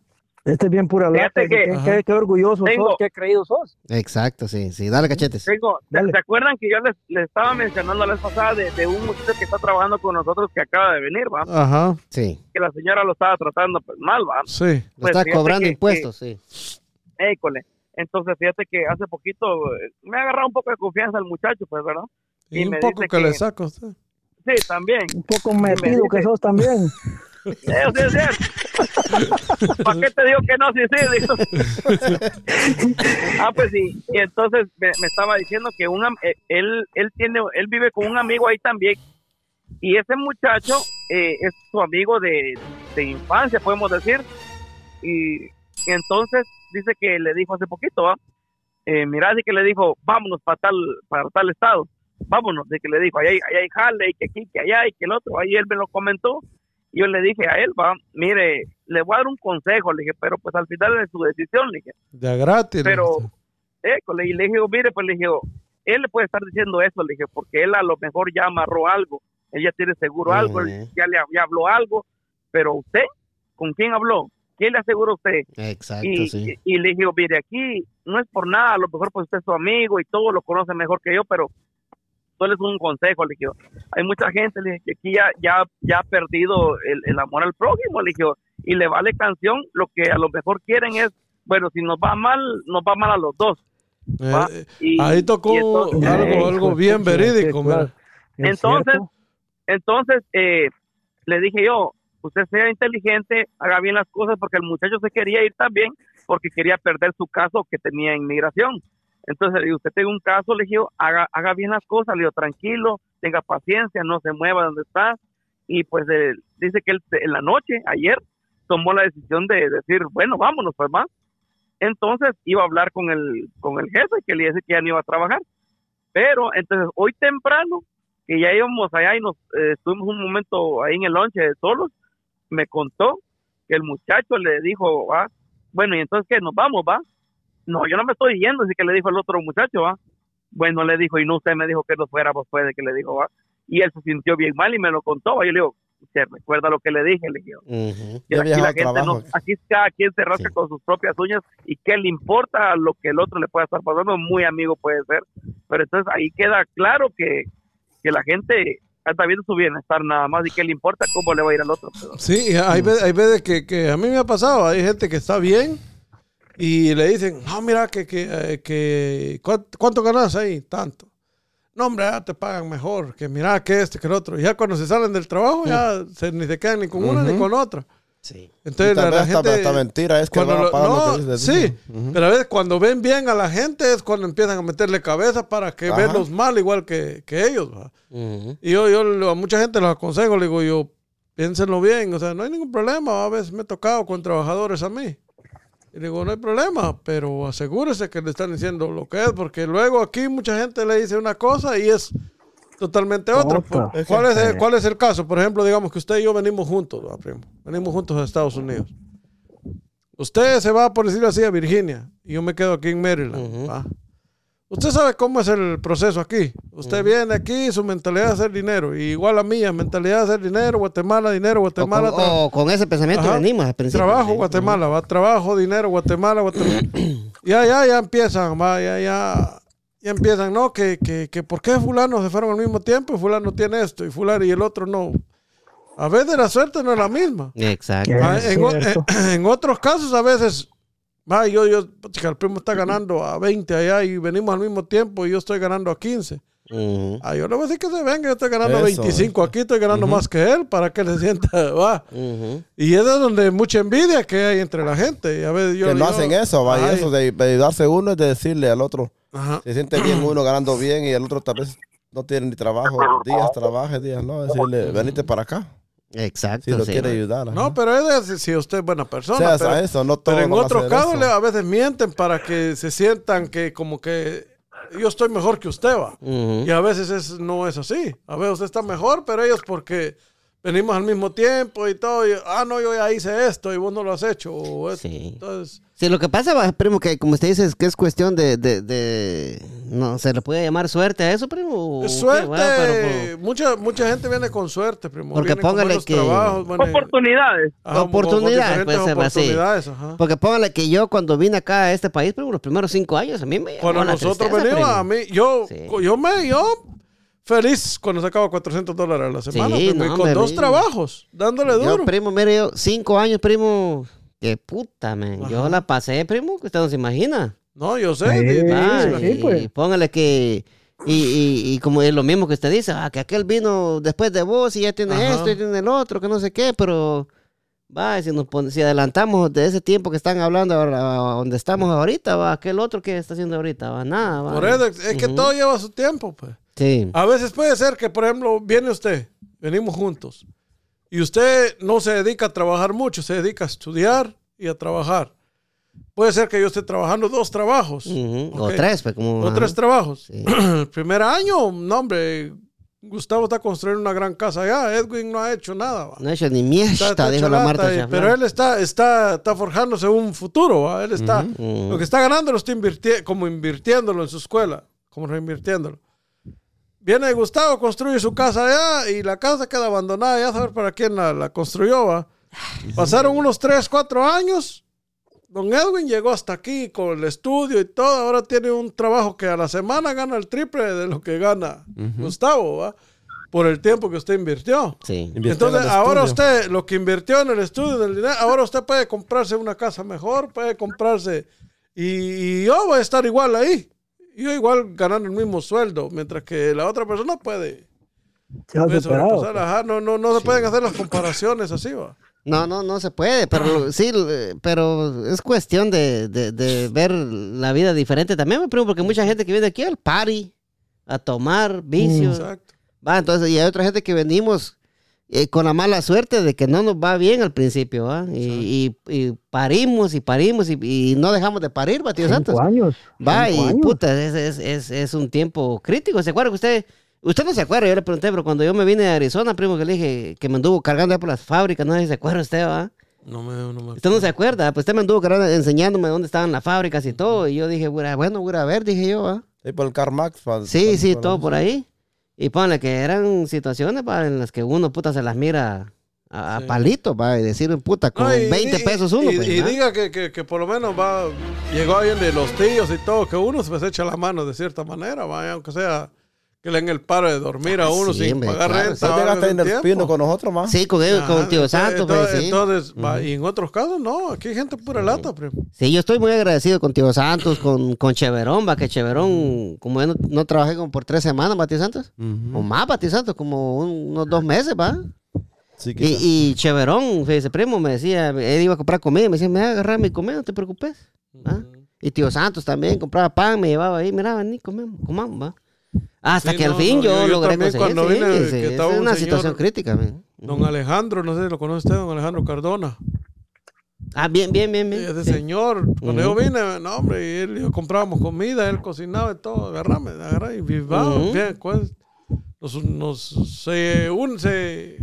Este es bien pura lata. Fíjate que- Qué, qué- qué orgulloso Tengo- sos, qué creído sos. Exacto, sí, sí, dale cachetes. Tengo, ¿se, Dale. se acuerdan que yo les, les estaba mencionando la vez pasada de, de un muchacho que está trabajando con nosotros que acaba de venir, va? Ajá, Sí, Que la señora lo estaba tratando pues mal, va. sí. lo Pues está cobrando que- impuestos, sí. École. Entonces, fíjate que hace poquito eh, me ha agarrado un poco de confianza el muchacho, pues, ¿verdad? Y, Y un me poco dice que, le que- a usted. Sí, también. Un poco metido dice- que sos también. Eso [LAUGHS] sí es cierto. ¿Para qué te digo que no? Sí, sí. digo. [LAUGHS] ah, pues sí. Y entonces me, me estaba diciendo que un, am- eh, él, él, tiene, él vive con un amigo ahí también. Y ese muchacho eh, es su amigo de, de infancia, podemos decir. Y, y entonces dice que le dijo hace poquito, ¿va? Eh, mira, así que le dijo, vámonos para tal, para tal estado. Vámonos, de que le dijo, allá hay, allá hay jale, y que aquí, que allá, y que el otro. Ahí él me lo comentó. Y yo le dije a él, va, mire, le voy a dar un consejo, le dije, pero pues al final es su decisión, le dije. De gratis. Pero, école, y le dije, mire, pues le dije, él le puede estar diciendo eso, le dije, porque él a lo mejor ya amarró algo, ella tiene seguro algo, Ujú. ya le ya habló algo, pero usted, ¿con quién habló? ¿Quién le aseguró a usted? Exacto, y, sí. y- y le dije, mire, aquí no es por nada, a lo mejor pues usted es su amigo y todo lo conoce mejor que yo, pero solo es un consejo, le dije, hay mucha gente, le dije, que aquí ya, ya, ya ha perdido el, el amor al prójimo, le dije, y le vale canción, lo que a lo mejor quieren es, bueno, si nos va mal, nos va mal a los dos. Eh, y- ahí tocó y entonces- algo, [LAUGHS] Eh, bien verídico. claro. Es Entonces. Entonces, eh, le dije yo, usted sea inteligente, haga bien las cosas, porque el muchacho se quería ir también, porque quería perder su caso que tenía inmigración. Entonces, digo, usted tiene un caso, le dije yo, haga, haga bien las cosas, le digo, tranquilo, tenga paciencia, no se mueva donde está. Y pues eh, dice que él en la noche, ayer, tomó la decisión de decir, bueno, vámonos, pues más. Entonces iba a hablar con el, con el jefe, que le dice que ya no iba a trabajar. Pero entonces hoy temprano, que ya íbamos allá y nos eh, estuvimos un momento ahí en el lonche solos, me contó que el muchacho le dijo, va, bueno, y entonces que nos vamos, va. No, yo no me estoy yendo, así que le dijo el otro muchacho, va. Bueno, le dijo, y no usted me dijo que nos fuéramos, pues, de que le dijo, va. Y él se sintió bien mal y me lo contó, va. Yo le digo, ¿se recuerda lo que le dije? Le dije, Ujú. que Ya aquí la gente no, aquí cada quien se rasca Sí. con sus propias uñas y qué le importa lo que el otro le pueda estar pasando, muy amigo puede ser, pero entonces ahí queda claro que, que la gente está viendo su bienestar nada más y qué le importa cómo le va a ir al otro. Pero- Sí, hay veces, hay veces que, que a mí me ha pasado, hay gente que está bien y le dicen, no, mira, que, que, eh, que ¿cuánto, cuánto ganas ahí? Tanto. No, hombre, ya te pagan mejor, que mira, que este, que el otro. Y ya cuando se salen del trabajo, ya se, ni se quedan ni con una ni con otra. Sí. Entonces, Y tal la, la vez gente... hasta mentira es que cuando van a lo- pagar lo no, que les sí, pero a veces cuando ven bien a la gente es cuando empiezan a meterle cabeza para que Ajá. verlos mal igual que, que ellos. ¿va? Ujú. Y yo, yo lo- a mucha gente les aconsejo, le digo yo, piénsenlo bien, o sea, no hay ningún problema, a veces me he tocado con trabajadores a mí. Y digo, no hay problema, pero asegúrese que le están diciendo lo que es, porque luego aquí mucha gente le dice una cosa y es totalmente otra. Otra. ¿Cuál, es el, cuál es el caso? Por ejemplo, digamos que usted y yo venimos juntos, ¿va, primo? venimos juntos a Estados Unidos. Usted se va, por decirlo así, a Virginia y yo me quedo aquí en Maryland. Usted sabe cómo es el proceso aquí. Usted viene aquí, su mentalidad es hacer dinero. Y igual a mía, mentalidad es hacer dinero, Guatemala, dinero, O con, Guatemala. o con ese pensamiento Ajá. venimos al principio. Trabajo, sí. Guatemala, va, trabajo, dinero, Guatemala, Guatemala. [CLEARS THROAT] ya, ya, ya empiezan, va, ya, ya, ya empiezan, ¿no? Que, que, que ¿por qué fulano se fueron al mismo tiempo y fulano tiene esto y fulano y el otro no? A veces la suerte no es la misma. Exacto. Ah, en, cierto. en- [CLEARS THROAT] en otros casos a veces, va, yo, yo, chica, el primo está ganando a 20 allá y venimos al mismo tiempo y yo estoy ganando a 15. Ujú, Ah, yo le voy a decir que se venga, yo estoy ganando Eso. 25 aquí, estoy ganando más que él, para que le sienta, [LAUGHS] va. Y es de donde mucha envidia que hay entre la gente. Y a veces yo, que no yo- hacen eso, va, y eso de, de ayudarse uno es de decirle al otro, Ajá. se siente bien uno ganando bien y el otro tal vez no tiene ni trabajo, días trabaja, días no, decirle, venite para acá, Exacto. si lo sí. quiere ayudar. ajá. No, pero es de si usted es buena persona. Pero, eso, no pero todos en otros casos a veces mienten para que se sientan que como que yo estoy mejor que usted va. Y a veces es, no es así. A veces usted está mejor, pero ellos porque venimos al mismo tiempo y todo. y, ah, no, yo ya hice esto y vos no lo has hecho. o. Sí. Entonces, Sí, lo que pasa, primo, que como usted dice, es que es cuestión de, de, de- No, ¿se le puede llamar suerte a eso, primo? ¿O es qué, suerte. Pero, mucha, mucha gente viene con suerte, primo. Porque Viene póngale que- trabajos, Oportunidades. ajá, Oportunidades, puede ser así. ajá. porque póngale que yo cuando vine acá a este país, primo, los primeros cinco años, a mí me Cuando la nosotros tristeza, venimos, primo. a mí, yo, Sí. yo me, yo feliz cuando sacaba 400 dólares a la semana, Sí, primo, y con hombre, dos trabajos, dándole Yo, duro. primo, mire, yo, cinco años, primo, qué puta, man. Yo la pasé, primo, que usted no se imagina. No, yo sé. Sí, Ah, sí, pues. y póngale que. Y, y, y como es lo mismo que usted dice, ah, que aquel vino después de vos y ya tiene Ajá. esto y tiene el otro, que no sé qué, pero. Va, si nos si adelantamos de ese tiempo que están hablando ahora, a donde estamos ahorita, va, aquel otro que está haciendo ahorita, va, nada, va. Por eso, es que todo lleva su tiempo, pues. Sí. A veces puede ser que, por ejemplo, viene usted, venimos juntos, y usted no se dedica a trabajar mucho, se dedica a estudiar y a trabajar. Puede ser que yo esté trabajando dos trabajos. O tres, pues, como. O tres trabajos. Sí. [CLEARS THROAT] El primer año, no, hombre, Gustavo está construyendo una gran casa allá. Edwin no ha hecho nada. va. No ha hecho ni mierda, está dijo la Marta. y- pero él está, está, está forjándose un futuro. va. Él está, lo que está ganando lo está invirtiendo, como invirtiéndolo en su escuela, como reinvirtiéndolo. Viene Gustavo, construye su casa allá y la casa queda abandonada. Ya saber para quién la, la construyó. va. Pasaron unos 3, 4 años. Don Edwin llegó hasta aquí con el estudio y todo. Ahora tiene un trabajo que a la semana gana el triple de lo que gana Gustavo, ¿va? Por el tiempo que usted invirtió. Sí. Invirtió Entonces, en ahora estudio. usted, lo que invirtió en el estudio, en el dinero, ahora usted puede comprarse una casa mejor, puede comprarse. Y, y yo voy a estar igual ahí. Yo igual ganando el mismo sueldo, mientras que la otra persona puede. Ajá, no, no, no se pueden hacer las comparaciones así, va. No, no, no se puede, pero sí, eh, pero es cuestión de, de- de ver la vida diferente también, mi primo, porque mucha gente que viene aquí al party, a tomar vicios, Exacto. va, entonces, y hay otra gente que venimos eh, con la mala suerte de que no nos va bien al principio, va, y, y- y parimos y parimos y, y no dejamos de parir, va, tío Santos. Cinco años. Va, cinco y años. puta, es, es, es, es un tiempo crítico. ¿Se acuerda que usted, usted no se acuerda? Yo le pregunté, pero cuando yo me vine de Arizona, primo, que le dije que me anduvo cargando por las fábricas, no sé si se acuerda usted, va. No me, no me Usted no se acuerda, pues usted me anduvo cargando, enseñándome dónde estaban las fábricas y todo. Y yo dije, "Bueno, bueno, voy a ver, dije yo, ¿va? Sí, por el CarMax. Sí, sí, todo por ahí. Y ponle que eran situaciones pa, en las que uno, puta, se las mira a, a Sí. palitos, va, y decir, puta, con No, y- 20 y- pesos uno, Y, pues, y diga que, que, que por lo menos va, llegó alguien de los tíos y todo, que uno se echa la mano de cierta manera, va, aunque sea que le den el paro de dormir a Ah, uno sí, sin hombre, pagar claro, renta. ¿No va, llegaste en en el pino con nosotros, más? Sí, con, él, con Tío entonces- Santos, pues, entonces, sí. entonces, y en otros casos no, aquí hay gente pura lata, primo. Sí, yo estoy muy agradecido con Tío Santos, con, con Cheverón, va, que Cheverón, como yo no, no trabajé como por tres semanas, va, Tío Santos. O más, va, Tío Santos, como un- unos dos meses, va. Sí. Y, y Cheverón, fíjese, primo, me decía, él iba a comprar comida, y me decía, me va a agarrar mi comida, no te preocupes. ¿va? Y Tío Santos también compraba pan, me llevaba ahí, mira, vení, comemos, comamos, va. Hasta Sí, que al no, fin no, yo, yo- yo logré conseguir, cuando sí, vine, sí, que es un una señor- situación crítica, man. Don Alejandro, no sé si lo conoce usted, don Alejandro Cardona. Ah, bien, bien, bien, Y bien. ese sí. señor, cuando yo Ujú. vine, no, hombre, y él y yo comprábamos comida, él cocinaba y todo, agarrame, agarrame, y vivábamos Ujú. bien, pues, nos, nos, se, un, se,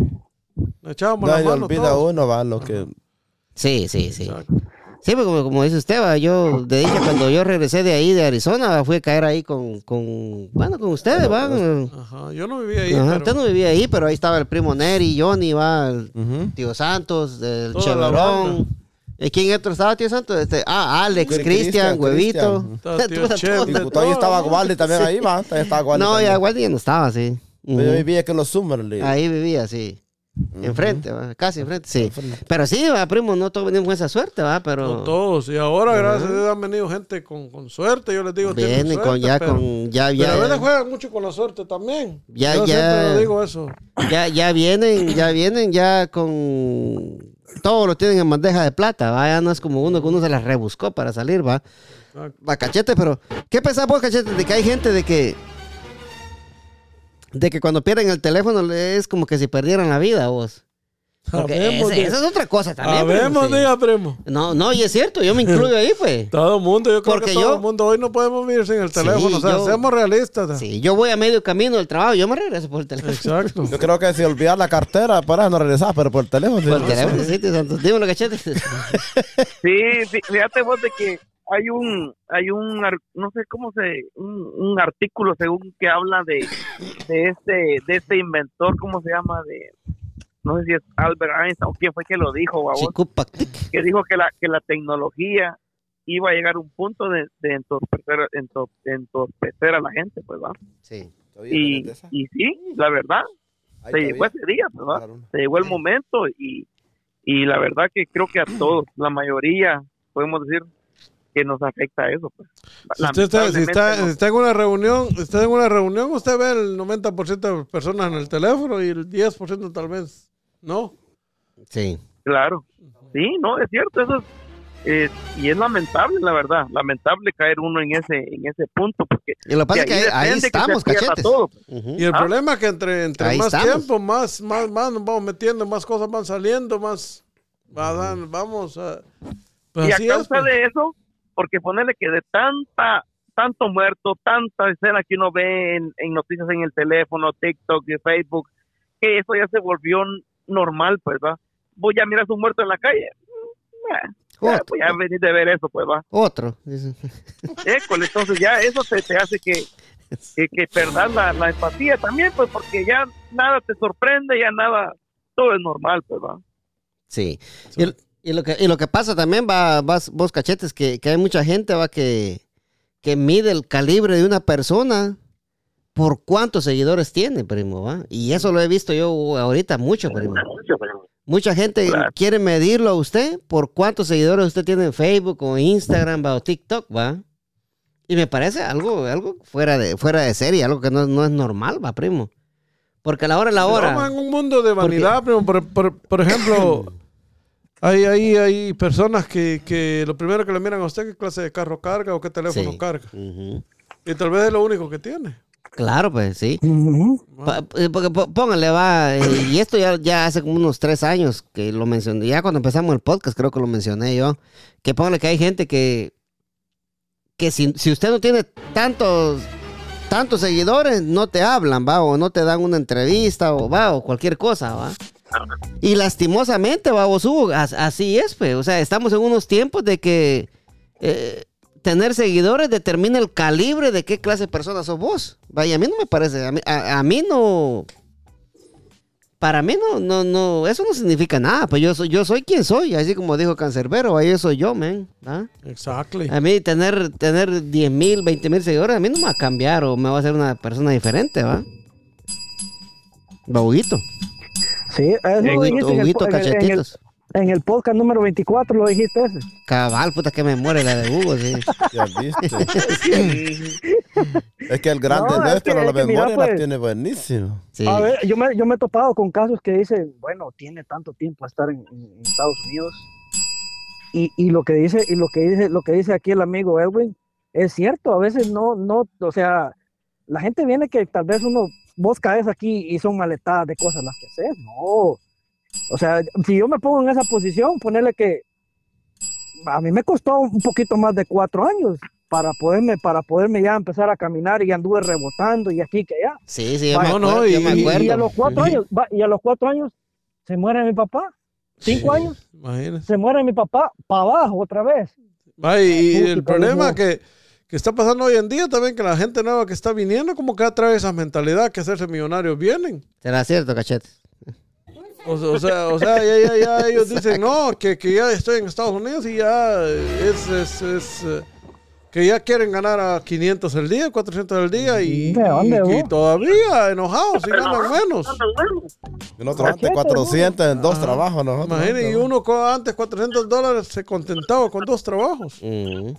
nos echábamos la mano olvida a todos. uno, va, lo que... Sí, sí, sí. Exacto. Sí, pues como, como dice usted, va, yo de dicha cuando yo regresé de ahí, de Arizona, va, fui a caer ahí con, con bueno, con ustedes, va. Ajá, yo no vivía ahí, Ajá, pero Usted no vivía ahí, pero ahí estaba el primo Neri, Johnny, va, el tío Santos, el Toda la Cheverón. banda. ¿Y quién otro estaba, tío Santos? Este, ah, Alex, Cri- Cristian, Huevito. Cristian. Estaba. Guardi también ahí, va. Estaba No, también. ya Guardia ya no estaba, sí. Pero Yo vivía que en los Summer League. Ahí vivía, sí. Enfrente, ¿va? casi enfrente, sí. Pero sí, va, primo, no todos venimos con esa suerte, va, pero... No todos. Y ahora, gracias a Dios, han venido gente con, con suerte. Yo les digo, tienen Vienen con suerte, ya, pero- con, ya, Pero a veces ya, juegan mucho con la suerte también. Ya, Yo ya. siempre digo eso. ya, ya vienen, ya vienen ya con... Todos lo tienen en bandeja de plata, va, ya no es como uno que uno se las rebuscó para salir, va. Va, cachete, pero... ¿Qué pensás vos, cachete, de que hay gente de que... De que cuando pierden el teléfono es como que si perdieran la vida, vos. Ese- esa es otra cosa también. primo, sí. diga, primo. No, no, y es cierto, yo me incluyo ahí, pues. [LAUGHS] Todo el mundo, yo creo Porque que todo yo- el mundo hoy no podemos vivir sin el Sí, teléfono. o sea, yo- seamos realistas. Sí, yo voy a medio camino del trabajo, yo me regreso por el teléfono. Exacto. Yo creo que si olvidar la cartera, para no regresar, pero por el teléfono. sí. Por el teléfono, sí, tío Santos. Dímelo, cachete. Sí, fí- fíjate vos de que hay un, hay un, no sé cómo se, un, un artículo según que habla de, de este, de este inventor, ¿cómo se llama? De, no sé si es Albert Einstein o quién fue que lo dijo, babos, que dijo que la, que la tecnología iba a llegar a un punto de, de entorpecer, entor- entorpecer a la gente, pues va. Sí. Y, y sí, la verdad, Ahí se llegó ese día, ¿verdad? Claro. Se llegó el momento y, y la verdad que creo que a todos, la mayoría, podemos decir que nos afecta eso. Pues. Si usted está, si está, Lamentablemente si está en una reunión, está en una reunión, usted ve el 90% de personas en el teléfono y el 10% tal vez no. Sí. Claro, sí, no, es cierto, eso es, eh, y es lamentable, la verdad, lamentable caer uno en ese en ese punto, porque Y lo que pasa es que ahí, que estamos, pierda cachetes. todo. Ujú. Y el Ah. problema es que entre, entre Ahí más estamos. tiempo, más, más, más nos vamos metiendo, más cosas van saliendo, más va dan- vamos a... pues y a es, causa pues. de eso, porque ponerle que de tanta tanto muerto, tanta escena que uno ve en, en noticias en el teléfono, TikTok y Facebook, que eso ya se volvió normal, pues va. Vos ya miras un muerto en la calle. mm, eh, pues ya venís de ver eso, pues va. Otro. [LAUGHS] École, entonces ya eso te, te hace que, que, que perdas la, la empatía también, pues porque ya nada te sorprende, ya nada, todo es normal, pues va. Sí. Y, y lo que, y lo que pasa también, va, vas, vos cachetes, que, que hay mucha gente va que, que mide el calibre de una persona por cuántos seguidores tiene, primo, va. Y eso lo he visto yo ahorita mucho, primo. Mucha gente Claro. quiere medirlo a usted por cuántos seguidores usted tiene en Facebook o Instagram va, o TikTok, va. Y me parece algo, algo fuera de, fuera de serie, algo que no, no es normal, va, primo. Porque a la hora, a la hora. Estamos en un mundo de Porque- vanidad, primo. Por, por- por ejemplo, [COUGHS] hay, hay, hay personas que, que lo primero que le miran a usted qué clase de carro carga o qué teléfono Sí. carga. Y tal vez es lo único que tiene. Claro, pues sí. Eh, porque po- póngale, va, eh, y esto ya, ya hace como unos tres años que lo mencioné, ya cuando empezamos el podcast creo que lo mencioné yo, que póngale que hay gente que, que si, si usted no tiene tantos, tantos seguidores, no te hablan, va, o no te dan una entrevista, o va, o cualquier cosa, va. Y lastimosamente, va, vos, Hugo, as- así es, pues, o sea, estamos en unos tiempos de que eh, tener seguidores determina el calibre de qué clase de persona sos vos. Vaya, a mí no me parece, a mí, a- a mí no, para mí no, no, no, eso no significa nada, pues yo soy, yo soy quien soy, así como dijo Cancerbero, ahí soy yo, man. ¿ah? Exactly. A mí tener, tener 10 mil, 20 mil seguidores, a mí no me va a cambiar o me va a hacer una persona diferente, ¿va? Babuguito. Sí, eso lo dijiste Huguito, en el, en el- en podcast número 24 lo dijiste ese. Cabal, puta que me muere la de Hugo, sí. Ya viste. [LAUGHS] es que el grande No, es pero la mira, memoria la pues. tiene buenísimo. Sí. A ver, yo me, yo me he topado con casos que dicen, bueno, tiene tanto tiempo a estar en, en Estados Unidos. Y, y lo que dice, y lo que dice, lo que dice aquí el amigo Edwin, es cierto, a veces no, no, o sea, la gente viene que tal vez uno, vos caes aquí y son maletadas de cosas las que haces, no. O sea, si yo me pongo en esa posición, ponerle que a mí me costó un poquito más de cuatro años para poderme, para poderme ya empezar a caminar y anduve rebotando y aquí que allá. Sí, sí, yo Vaya, me no, acuerdo, yo y- me y- acuerdo. Y a los cuatro Sí. años, va, y a los cuatro años se muere mi papá. Cinco años Imagínese. se muere mi papá para abajo otra vez. Va, y, y Puta, el problema no. que, que está pasando hoy en día también, que la gente nueva que está viniendo, como que trae esa mentalidad que hacerse millonarios vienen. Será cierto, cachete. O, sea- o sea, o sea ya, ya, ya ellos dicen, no, que, que ya estoy en Estados Unidos y ya es, es, es, eh, que ya quieren ganar a 500 el día, 400 el día y, ¿De dónde, y- todavía enojados y ganan menos. Nosotros antes 400 en dos trabajos. Nosotros, Imagínate, y uno antes 400 dólares se contentaba con dos trabajos. Mm.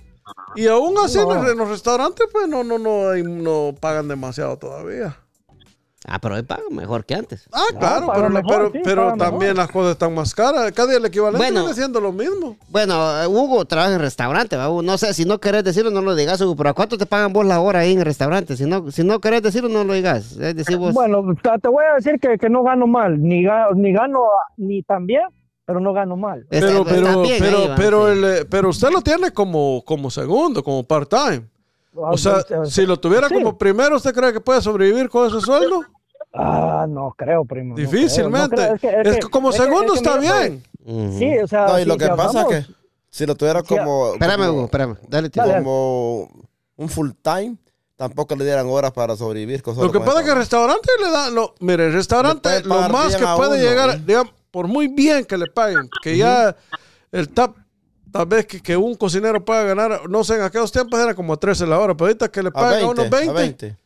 Y aún así en, No. los- en los restaurantes pues no, no, no, no pagan demasiado todavía. Ah, pero hoy pagan mejor que antes. Ah, claro, pero, mejor, pero, sí, pero pagan también mejor. las cosas están más caras. Cada día el equivalente Bueno. viene siendo lo mismo. Bueno, eh, Hugo trabaja en restaurante, ¿va? no sé, si no querés decirlo, no lo digas, Hugo, pero ¿a cuánto te pagan vos la hora ahí en el restaurante? Si no, si no querés decirlo, no lo digas. Decir, vos, Bueno, te te voy a decir que, que no gano mal, ni, ga- ni gano ni tan bien, pero no gano mal. Pero, pero, bien pero, ahí, pero, el, eh, pero usted lo tiene como, como segundo, como part-time. O sea, si lo tuviera Sí. como primero, ¿usted cree que puede sobrevivir con ese sueldo? Ah, no creo, primo. no Difícilmente. creo, no creo. Es que como es que- segundo es que está mira, bien. Sí, o sea. No, y si- lo que si pasa hablamos- es que si lo tuviera como, Espérame, Hugo, espérame. Dale, tío. Como un full time, tampoco le dieran horas para sobrevivir. Con Lo que pasa es que el restaurante le da, lo, mire, el restaurante lo más que puede uno, llegar, ¿eh? digamos, por muy bien que le paguen, que ya el tap, tal vez que, que un cocinero pueda ganar, no sé, en aquellos tiempos era como a 13 la hora, pero ahorita que le a paguen 20, a unos 20, a 20.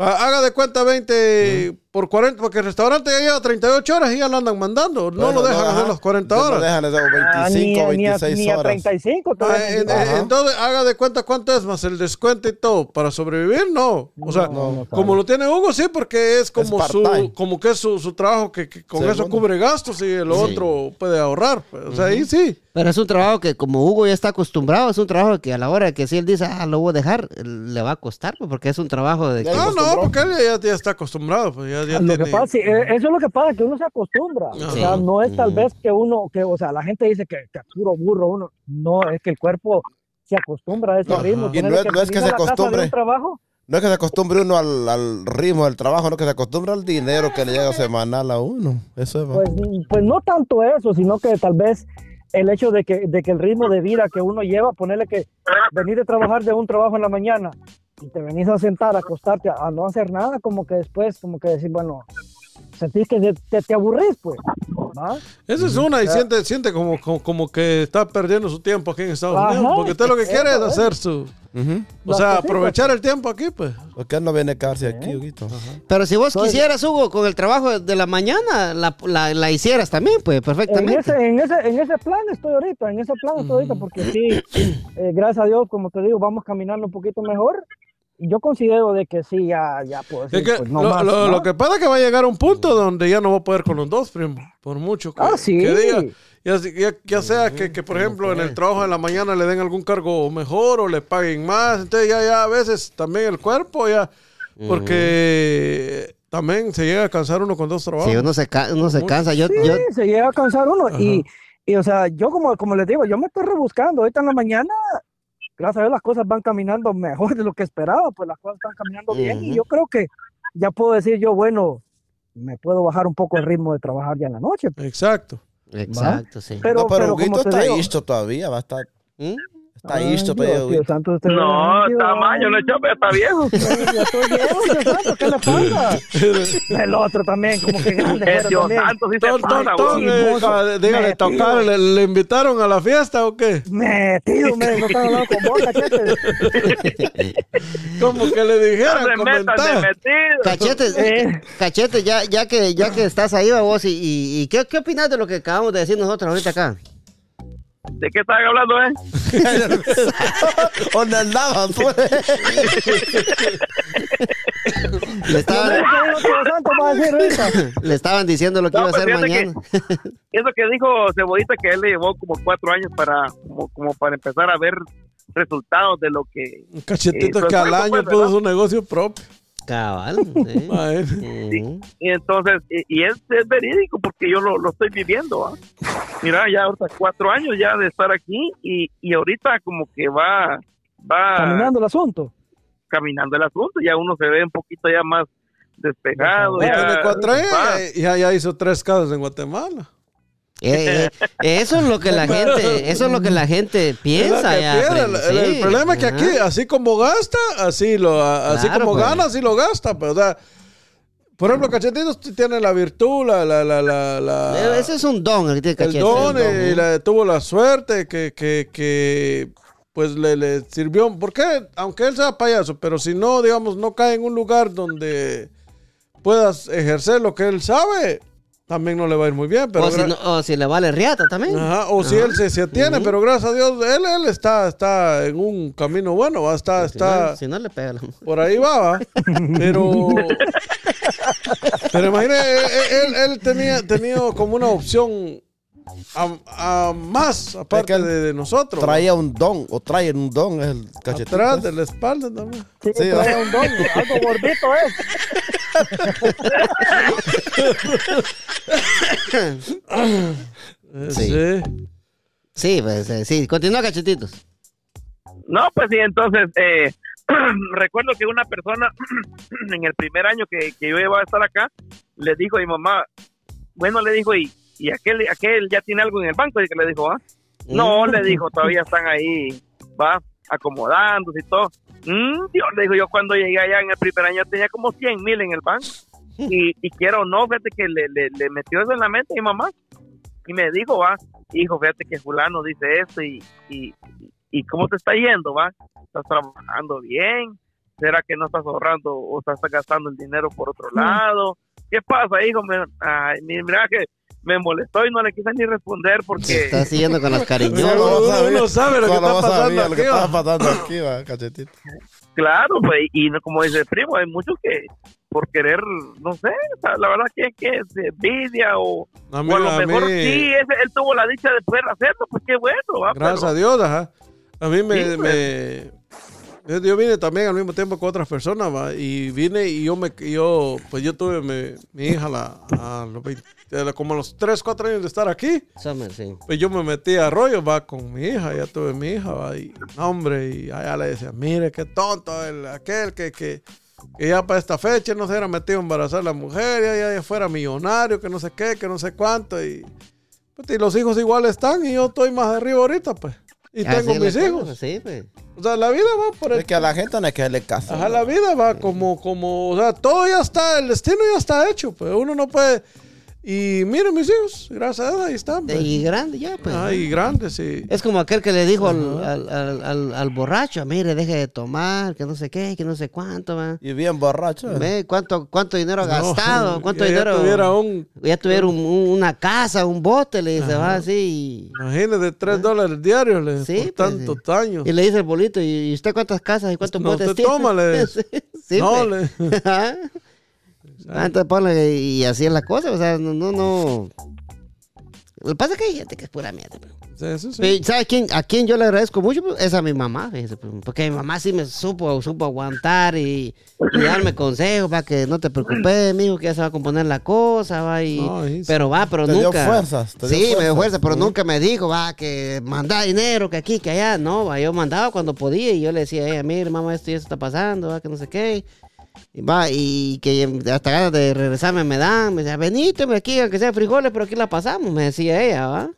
va, haga de cuenta 20 por 40, porque el restaurante ya lleva 38 horas y ya lo andan mandando, no Bueno, lo dejan ajá. hacer las 40 Entonces horas. No dejan esos Ah, ni, 25, a- ni a, 26 ni a horas. 35. Ah, en- en- entonces haga de cuenta cuánto es más el descuento y todo para sobrevivir no o sea No, no como lo tiene Hugo sí porque es como su como que es su, su trabajo que, que con eso cubre gastos y el otro puede ahorrar pues. o sea ahí sí Pero es un trabajo que como Hugo ya está acostumbrado, es un trabajo que a la hora que si él dice, ah, lo voy a dejar, le va a costar, pues, porque es un trabajo de... Que- no no porque él ya, ya está acostumbrado pues ya, ya Lo que pasa, sí, eh, eso es lo que pasa, que uno se acostumbra. O sea, Sí. no es tal vez que uno, que, o sea, la gente dice que, que puro burro uno. No, es que el cuerpo se acostumbra a ese Ajá. ritmo. Y no es- no es que se acostumbre. trabajo, No es que se acostumbre uno al, al ritmo del trabajo, no que se acostumbre al dinero que le llega semanal a uno. Eso es. pues, pues no tanto eso, sino que tal vez el hecho de que, de que el ritmo de vida que uno lleva, ponerle que venir de trabajar de un trabajo en la mañana y te venís a sentar, a acostarte, a, a no hacer nada, como que después, como que decir, bueno, sentís que te, te, te aburrís, pues. esa es una y siente siente como, como como que está perdiendo su tiempo aquí en Estados Ajá. Unidos porque usted lo que quiere es hacer su Ujú. o Las sea aprovechar el tiempo aquí pues Porque él no viene a quedarse aquí, Huguito. Pero si vos Soy- quisieras, Hugo, con el trabajo de la mañana, la, la, la hicieras también, pues, En perfectamente. ese, en, ese, en ese plan estoy ahorita, en ese plan estoy ahorita, porque sí, eh, gracias a Dios, como te digo, vamos caminando un poquito mejor. Yo considero de que sí, ya, ya puedo decir, Es que pues, no lo, más, lo- ¿no? lo que pasa es que va a llegar un punto donde ya no va a poder con los dos, primo. Por mucho que, Ah, sí. que diga. Ya, ya- ya sea que, que, por ejemplo, en el trabajo de la mañana le den algún cargo mejor o le paguen más. Entonces ya, ya a veces también el cuerpo ya... Porque también se llega a cansar uno con dos trabajos. Si uno se, ca- uno se cansa, yo, Sí, yo, se llega a cansar uno. Y, y, o sea, yo como, como les digo, yo me estoy rebuscando. Ahorita en la mañana, gracias a Dios, las cosas van caminando mejor de lo que esperaba, pues las cosas están caminando bien. Y yo creo que ya puedo decir yo, bueno, me puedo bajar un poco el ritmo de trabajar ya en la noche. Exacto. exacto, sí. Pero, no, pero, pero Huguito como te está digo, listo todavía, va a estar. ¿Mm? Está Ay, listo usted- No, ay, Dios. tamaño, no Chope, está viejo. Ya estoy viejo, ¿qué le [LAUGHS] pasa? El otro también, como que grande. El Dios también. santo sí se Ton, pasa, eh, ca- dígale, tocar, ¿le, le invitaron a la fiesta o qué? Metido, me, no están hablando con vos, cachete. [LAUGHS] Como que le No dijeran, se metan de comentar. metido. Cachete, Eh. cachete, ya, ya que ya que estás ahí va vos y, y, y ¿qué, qué opinas de lo que acabamos de decir nosotros ahorita acá? ¿De qué están hablando, eh? ¿Dónde andaban, pues? Le estaban, estaban diciendo lo que No, iba a hacer pues, mañana. Eso que dijo Cebollita que él le llevó como cuatro años para como, como para empezar a ver resultados de lo que Un cachetito Eh, pues, que al año pues, puso su negocio propio. Cabal. [LAUGHS] sí. Ujú. y entonces y, y es, es verídico porque yo lo, lo estoy viviendo ¿ah? mira ya ahorita cuatro años ya de estar aquí y, y ahorita como que va va Caminando el asunto. caminando el asunto ya uno se ve un poquito ya más despegado Ya ya, tiene cuatro años va. y ya, ya hizo tres casas en Guatemala. Eh, eh, eso es lo que la [LAUGHS] gente, eso es lo que la gente piensa ya. pierde. el, problema es que aquí, así como gasta, así lo, así Claro, como pues. gana, así lo gasta. Pero, o sea, por ejemplo, Cachetitos tiene la virtud, la, la, la, Eh, Ese es un don el don el y la- tuvo la suerte que, que, que pues le, le sirvió. Porque aunque él sea payaso, pero si no, digamos, no cae en un lugar donde puedas ejercer lo que él sabe, también no le va a ir muy bien. Pero o, si gra- no- o si le vale riata también. Ajá, o si él se, se atiene, pero gracias a Dios, él, él está, está en un camino bueno, va, está, Si no, está, si no le pega la por ahí va, va. [LAUGHS] Pero, pero imagínate, él, él, él tenía, tenía como una opción a, a más, aparte de, de nosotros. Traía un don, o trae un don, es el cachetito. Atrás de la espalda también. Sí, Sí, trae va. un don, algo [LAUGHS] gordito es. Eh, [LAUGHS] Sí. sí. Sí, pues, eh, sí. Continúa, cachetitos. No, pues sí, entonces, eh, [CLEARS THROAT] recuerdo que una persona [CLEARS THROAT] en el primer año que, que yo iba a estar acá, le dijo a mi mamá, bueno, le dijo, y, y aquel, aquel ya tiene algo en el banco, y que le dijo, ah, no, Mm. le dijo, todavía están ahí, va, acomodándose y todo. Mm, Dios, le digo yo cuando llegué allá en el primer año tenía como 100 mil en el banco. [LAUGHS] Y, y quiero o no, fíjate que le, le, le metió eso en la mente a mi mamá. Y me dijo, va, hijo, fíjate que fulano dice esto y, y, y cómo te está yendo, va. ¿Estás trabajando bien? ¿Será que no estás ahorrando o estás gastando el dinero por otro lado? ¿Qué pasa, hijo? Me, ay, mira que me molestó y no le quise ni responder porque... Está siguiendo con las [LAUGHS] cariñosas. Uno sabe lo que está pasando sabías lo que aquí, estaba pasando aquí, va, cachetito. Claro, pues, y no- como dice el primo, hay muchos que por querer, no sé, o la verdad que es que es envidia o, A o mí- a lo a mejor mí- sí, ese- él tuvo la dicha de poder hacerlo, pues qué bueno, va. Gracias pero- a Dios, ajá. A mí me, Sí, pues. Yo, vine también al mismo tiempo con otras personas, va, y vine y yo me, yo, pues yo tuve mi, mi hija a la, a los 20 a la- como a los 3, 4 años de estar aquí, Summer, sí. pues yo me metí a rollo, va, con mi hija, ya tuve mi hija, va, y, hombre, y allá le decía, mire, qué tonto, el, aquel que, que, que ya para esta fecha no se hubiera metido a embarazar a la mujer, ya, ya, ya fuera millonario, que no sé qué, que no sé cuánto, y, pues, y los hijos igual están, y yo estoy más arriba ahorita, pues, y Así tengo mis cosa, hijos. Sí, pues. O sea, la vida va por el... Es que a la gente no hay que darle caso. Ajá, la vida va como, como, o sea, todo ya está, el destino ya está hecho, pues uno no puede... Y miren mis hijos, gracias a Dios, ahí están. pues. Y grande ya, pues. Ajá, y grandes, sí. Es como aquel que le dijo al, al, al, al- al borracho, mire, deje de tomar, que no sé qué, que no sé cuánto, va. Y bien borracho. ¿eh? Ve cuánto, cuánto dinero ha No, gastado, [LAUGHS] cuánto ya- ya dinero. tuviera un- ya tuviera un- un- una casa, un bote, le dice, va así. Imagínate, 3 dólares diarios le, Sí, por pues, tantos sí. años. Y le dice el bolito, ¿y usted cuántas casas y cuántos No, botes usted tiene? tómale. sí, [LAUGHS] sí, no, pues. le- [LAUGHS] Ajá. Ah, entonces ponle, y así es la cosa, o sea, no, no, no. Lo que pasa es que hay gente que es pura mierda. Sí, eso sí. Pero, ¿Sabe quién, a quién yo le agradezco mucho? Pues, Es a mi mamá, pues, porque mi mamá sí me supo, supo aguantar y, y darme consejos para que no te preocupes, mijo, que ya se va a componer la cosa, va, y, No, pero va, pero Te dio nunca. fuerzas, te dio sí, me dio fuerzas. fuerza, pero nunca me dijo, va, que manda dinero, que aquí, que allá, no, va, yo mandaba cuando podía y yo le decía, mire, mamá, esto y esto está pasando, va, que no sé qué. Y va, y que hasta ganas de regresarme me dan, me decía, veníteme aquí, aunque sea frijoles, pero aquí la pasamos, me decía ella, va.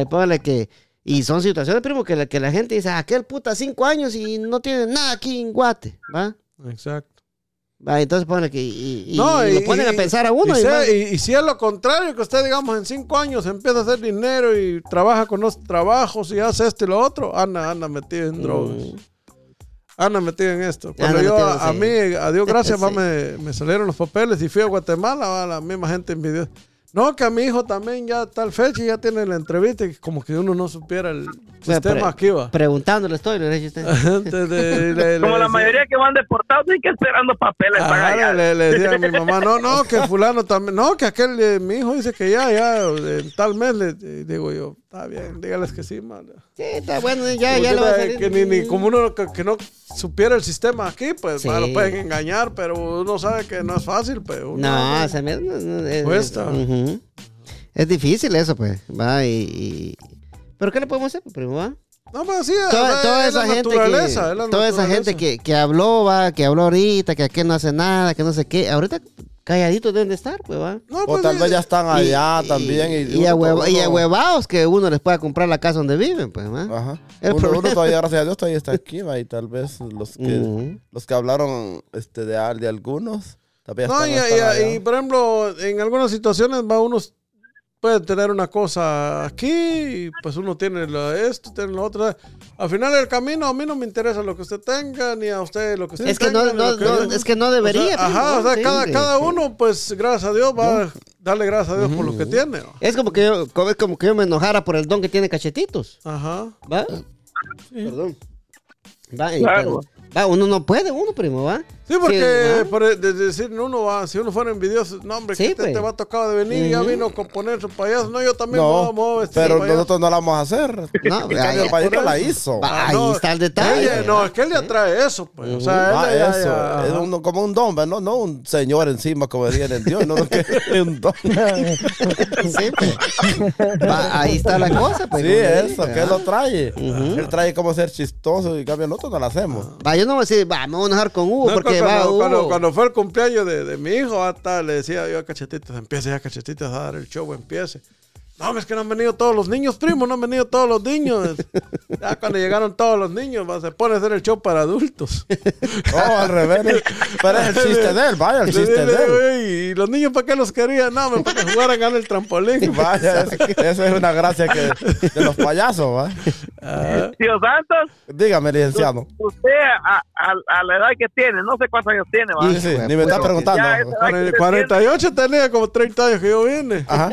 Y póngale que, y son situaciones, primo, que la, que la gente dice, aquel puta cinco años y no tiene nada aquí en Guate, ¿va? Exacto. Va, entonces ponle que, y, y- No, y lo ponen a pensar a uno. Y, si es lo contrario, que usted, digamos, en cinco años empieza a hacer dinero y trabaja con los trabajos y hace esto y lo otro, anda, anda metido en drogas. Anda metido en esto. Cuando yo, metido, a, a mí, a Dios [LAUGHS] gracias, va, Sí. me, me salieron los papeles y fui a Guatemala, va, la misma gente envidió. No, que a mi hijo también ya tal fecha y ya tiene la entrevista y como que uno no supiera el sea, sistema pre- aquí va. Preguntándole estoy, le dije usted. [LAUGHS] Antes de- [LAUGHS] le- le Como la mayoría que van deportados y que esperando papeles para Ajá, allá. le, le decía a mi mamá, no, no, que fulano también, no, que aquel, eh, mi hijo dice que ya, ya, en tal mes, le eh, digo yo, está bien, dígales que sí, man. Sí, está bueno, ya, ya lo va a no- salir. que ni, ni como uno que, que no supiera el sistema aquí, pues Sí. lo pueden engañar, pero uno sabe que no es fácil, pues. No, se me... no, es, Cuesta. Es difícil eso, pues. Va, y, y- ¿Pero qué le podemos hacer, primo? Va? No, pues sí, Toda, o sea, toda es esa la gente, naturaleza, que, es la toda esa gente que, que habló, va, que habló ahorita, que aquí no hace nada, que no sé qué. Ahorita calladitos deben de estar, pues, va. No, O pues, tal vez ya están allá Y- también. Y, Y, y uno- a huevados que uno les pueda comprar la casa donde viven, pues, ¿va? Ajá. El Uno, uno problema- todavía, gracias a Dios, todavía está aquí, va, y tal vez los que, Ujú. los que hablaron este, de, de algunos, todavía No, están, y, están y- y, por ejemplo, en algunas situaciones va unos puede tener una cosa aquí, y pues uno tiene lo- esto, tiene lo otro. Al final del camino, a mí no me interesa lo que usted tenga, ni a usted lo que usted Es que tenga. no- no- que no, es que no debería, O sea, pues, ajá, o sea, Sí, cada, sí, cada sí. uno, pues, gracias a Dios, va a darle gracias a Dios por lo que tiene. Es como que yo, como, es como que yo me enojara por el don que tiene cachetitos. Ajá. ¿Va? Perdón. Va, y Claro. va, uno no puede, uno, primo, ¿va? Sí, porque ¿va? por el- de decir, uno va, si uno fuera envidioso, no, hombre, Sí, que pues. te va a tocar de venir y ya vino con poner su payaso. No, yo también me No, voy a vestir pero de payaso. nosotros no la vamos a hacer. [LAUGHS] No, el por la hizo. Va, ahí no, está el detalle. ella- no, es que él le atrae eso, pues. O sea, Ah, él ya- eso. ya- es ajá. un- como un don, no, no un señor encima, como decían en Dios, no, no, que [LAUGHS] es un don. Sí, pues. Va, ahí está la cosa, pues. Sí, eso, digo, que él lo trae. Él trae como ser chistoso y en cambio nosotros no lo hacemos. Va, yo no voy a decir, va, me voy a enojar con Hugo, No, cuando, va, Hugo. cuando, cuando fue el cumpleaños de, de mi hijo, hasta le decía yo a Cachetitos, empiece ya Cachetitos a dar el show, empiece. No, es que no han venido todos los niños, primo, no han venido todos los niños. [LAUGHS] Ya cuando llegaron todos los niños, va, se pone a hacer el show para adultos. [LAUGHS] Oh, al revés. Pero es el chiste de él, vaya, el chiste de él. "Ey, ¿Y los niños para qué los querían? No, me para que jugaran en el trampolín. [LAUGHS] Vaya, es- esa es una gracia que, de los payasos, ¿va? Ah, Tío Santos, Dígame, licenciado. usted a, a- a la edad que tiene, no sé cuántos años tiene, ¿va? Sí, sí, ni me está preguntando. Ya, esa edad que usted 48 tenía como 30 años que yo vine. Ajá.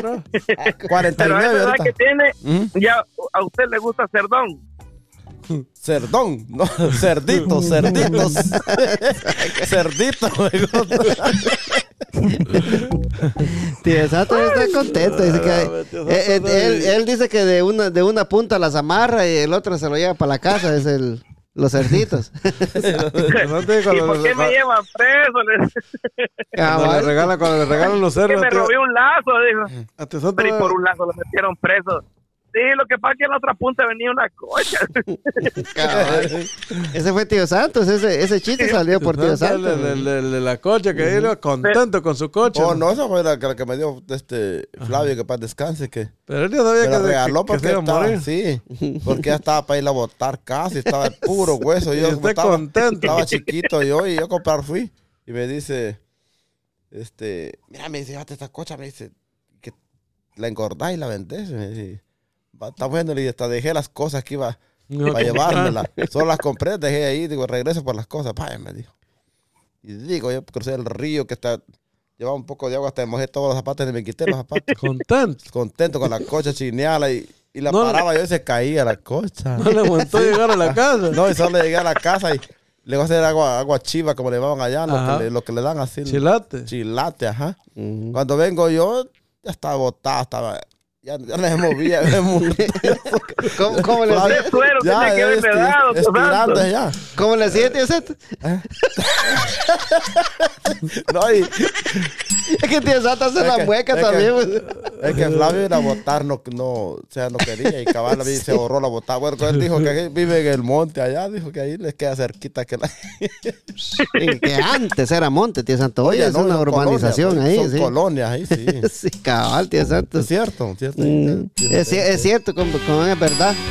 Pero a 49 esa edad ahorita. que tiene, ya a usted le gusta cerdón. [LAUGHS] Cerdón, no, cerditos, cerditos. [LAUGHS] Cerdito, me gusta. Tío está contento. Dice que, eh, eh, él, él dice que de una, de una punta las amarra y el otro se lo lleva para la casa. Es el, los cerditos. [LAUGHS] ¿Y por qué me llevan preso? Le- Ah, Cuando le regalan, cuando le regalan los que cerdos. me tío, robé un lazo, dijo. Santos, Pero y por un lazo lo metieron preso. Sí, lo que pasa es que en la otra punta venía una cocha. [LAUGHS] Ese fue Tío Santos. Ese, ese chiste salió por Tío Santos, el- el- el- la coche que iba contento con su coche. Oh, ¿no? no, esa fue la que, la que me dio este Flavio, que paz descanse, que Pero él ya sabía que, regaló que- que porque a estaba, morir. sí, [LAUGHS] porque ya estaba para ir a botar casi, estaba el puro hueso. Y Yo estaba, contento. estaba chiquito yo y yo a comprar fui. Y me dice, este, mira, me dice, fíjate esta cocha, me dice, que la engordás y la vendés. Me dice, "Va, está bueno, y hasta dejé las cosas que iba No, para llevármela. Solo las compré, dejé ahí, digo, regreso por las cosas. Vaya, me dijo. Y digo, yo crucé el río que está, llevaba un poco de agua, hasta mojé todos los zapatos y me quité los zapatos. Contento. Contento con la cocha chineala y, y la No, paraba yo y se caía la cocha. No le aguantó llegar a la casa. No, y solo llegué a la casa y le voy a hacer agua, agua chiva, como le llamaban allá, lo que, le, lo que le dan así. Chilate. Chilate, ajá. Cuando vengo yo, ya estaba botada, estaba... Ya, ya no se movía, me. [LAUGHS] ¿Cómo, cómo le Flavio, hacía? suero ya, tiene que ya haber esti- dado, Tío estirando Santos. ya. ¿Cómo le hacía, Tío Santos? No, y, Es que Tío Santos hace la que- mueca es también. pues. Es que Flavio iba a votar, no, no, o sea, no quería y cabal [LAUGHS] se ahorró la botada. Bueno, él dijo que vive en el monte allá, dijo que ahí les queda cerquita que la... [LAUGHS] Y que antes era monte, Tío Santos. Hoy Oye, es no, una urbanización ahí. Son sí. colonias ahí, sí. Sí, cabal, Tío Santos. Es cierto, cierto. Mm, es, es cierto, como, como es verdad. [LAUGHS]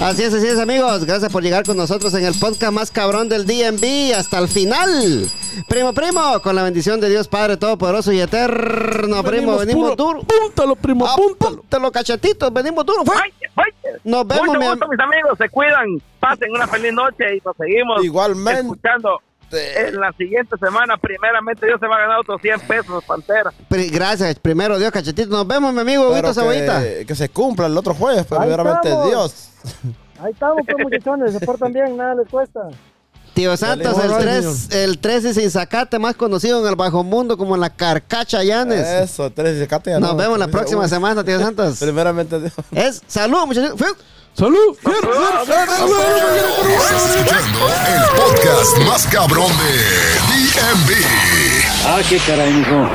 Así es, así es, amigos. Gracias por llegar con nosotros en el podcast más cabrón del DMV hasta el final. Primo, primo, con la bendición de Dios Padre Todopoderoso y Eterno, primo, venimos puro- duro. Púntalo, primo, púntalo. Apúntalo, cachetitos, venimos duro. Fue. Ay, ay. Nos vemos, Mucho mi am- mis amigos. Se cuidan. Pasen una feliz noche y nos seguimos Igualmente. escuchando. En la siguiente semana, primeramente, Dios se va a ganar otros 100 pesos, Pantera. Pri- Gracias, primero Dios, cachetito. Nos vemos, mi amigo Huguito Cebollita. que, que se cumpla el otro jueves, pero Ahí primeramente estamos. Dios. Ahí estamos, pues, muchachones, se portan bien, nada les cuesta. Tío Santos, Dale, el right, 3, el 3 y sin sacate, más conocido en el bajo mundo como la Carcacha Llanes. Eso, tres y secate ya Nos no. vemos la próxima semana, tío Santos. [LAUGHS] Primeramente Dios. Es salud, muchachos. ¡Salud! Estás escuchando el podcast más cabrón de DMV. Ah, qué caray, mijo.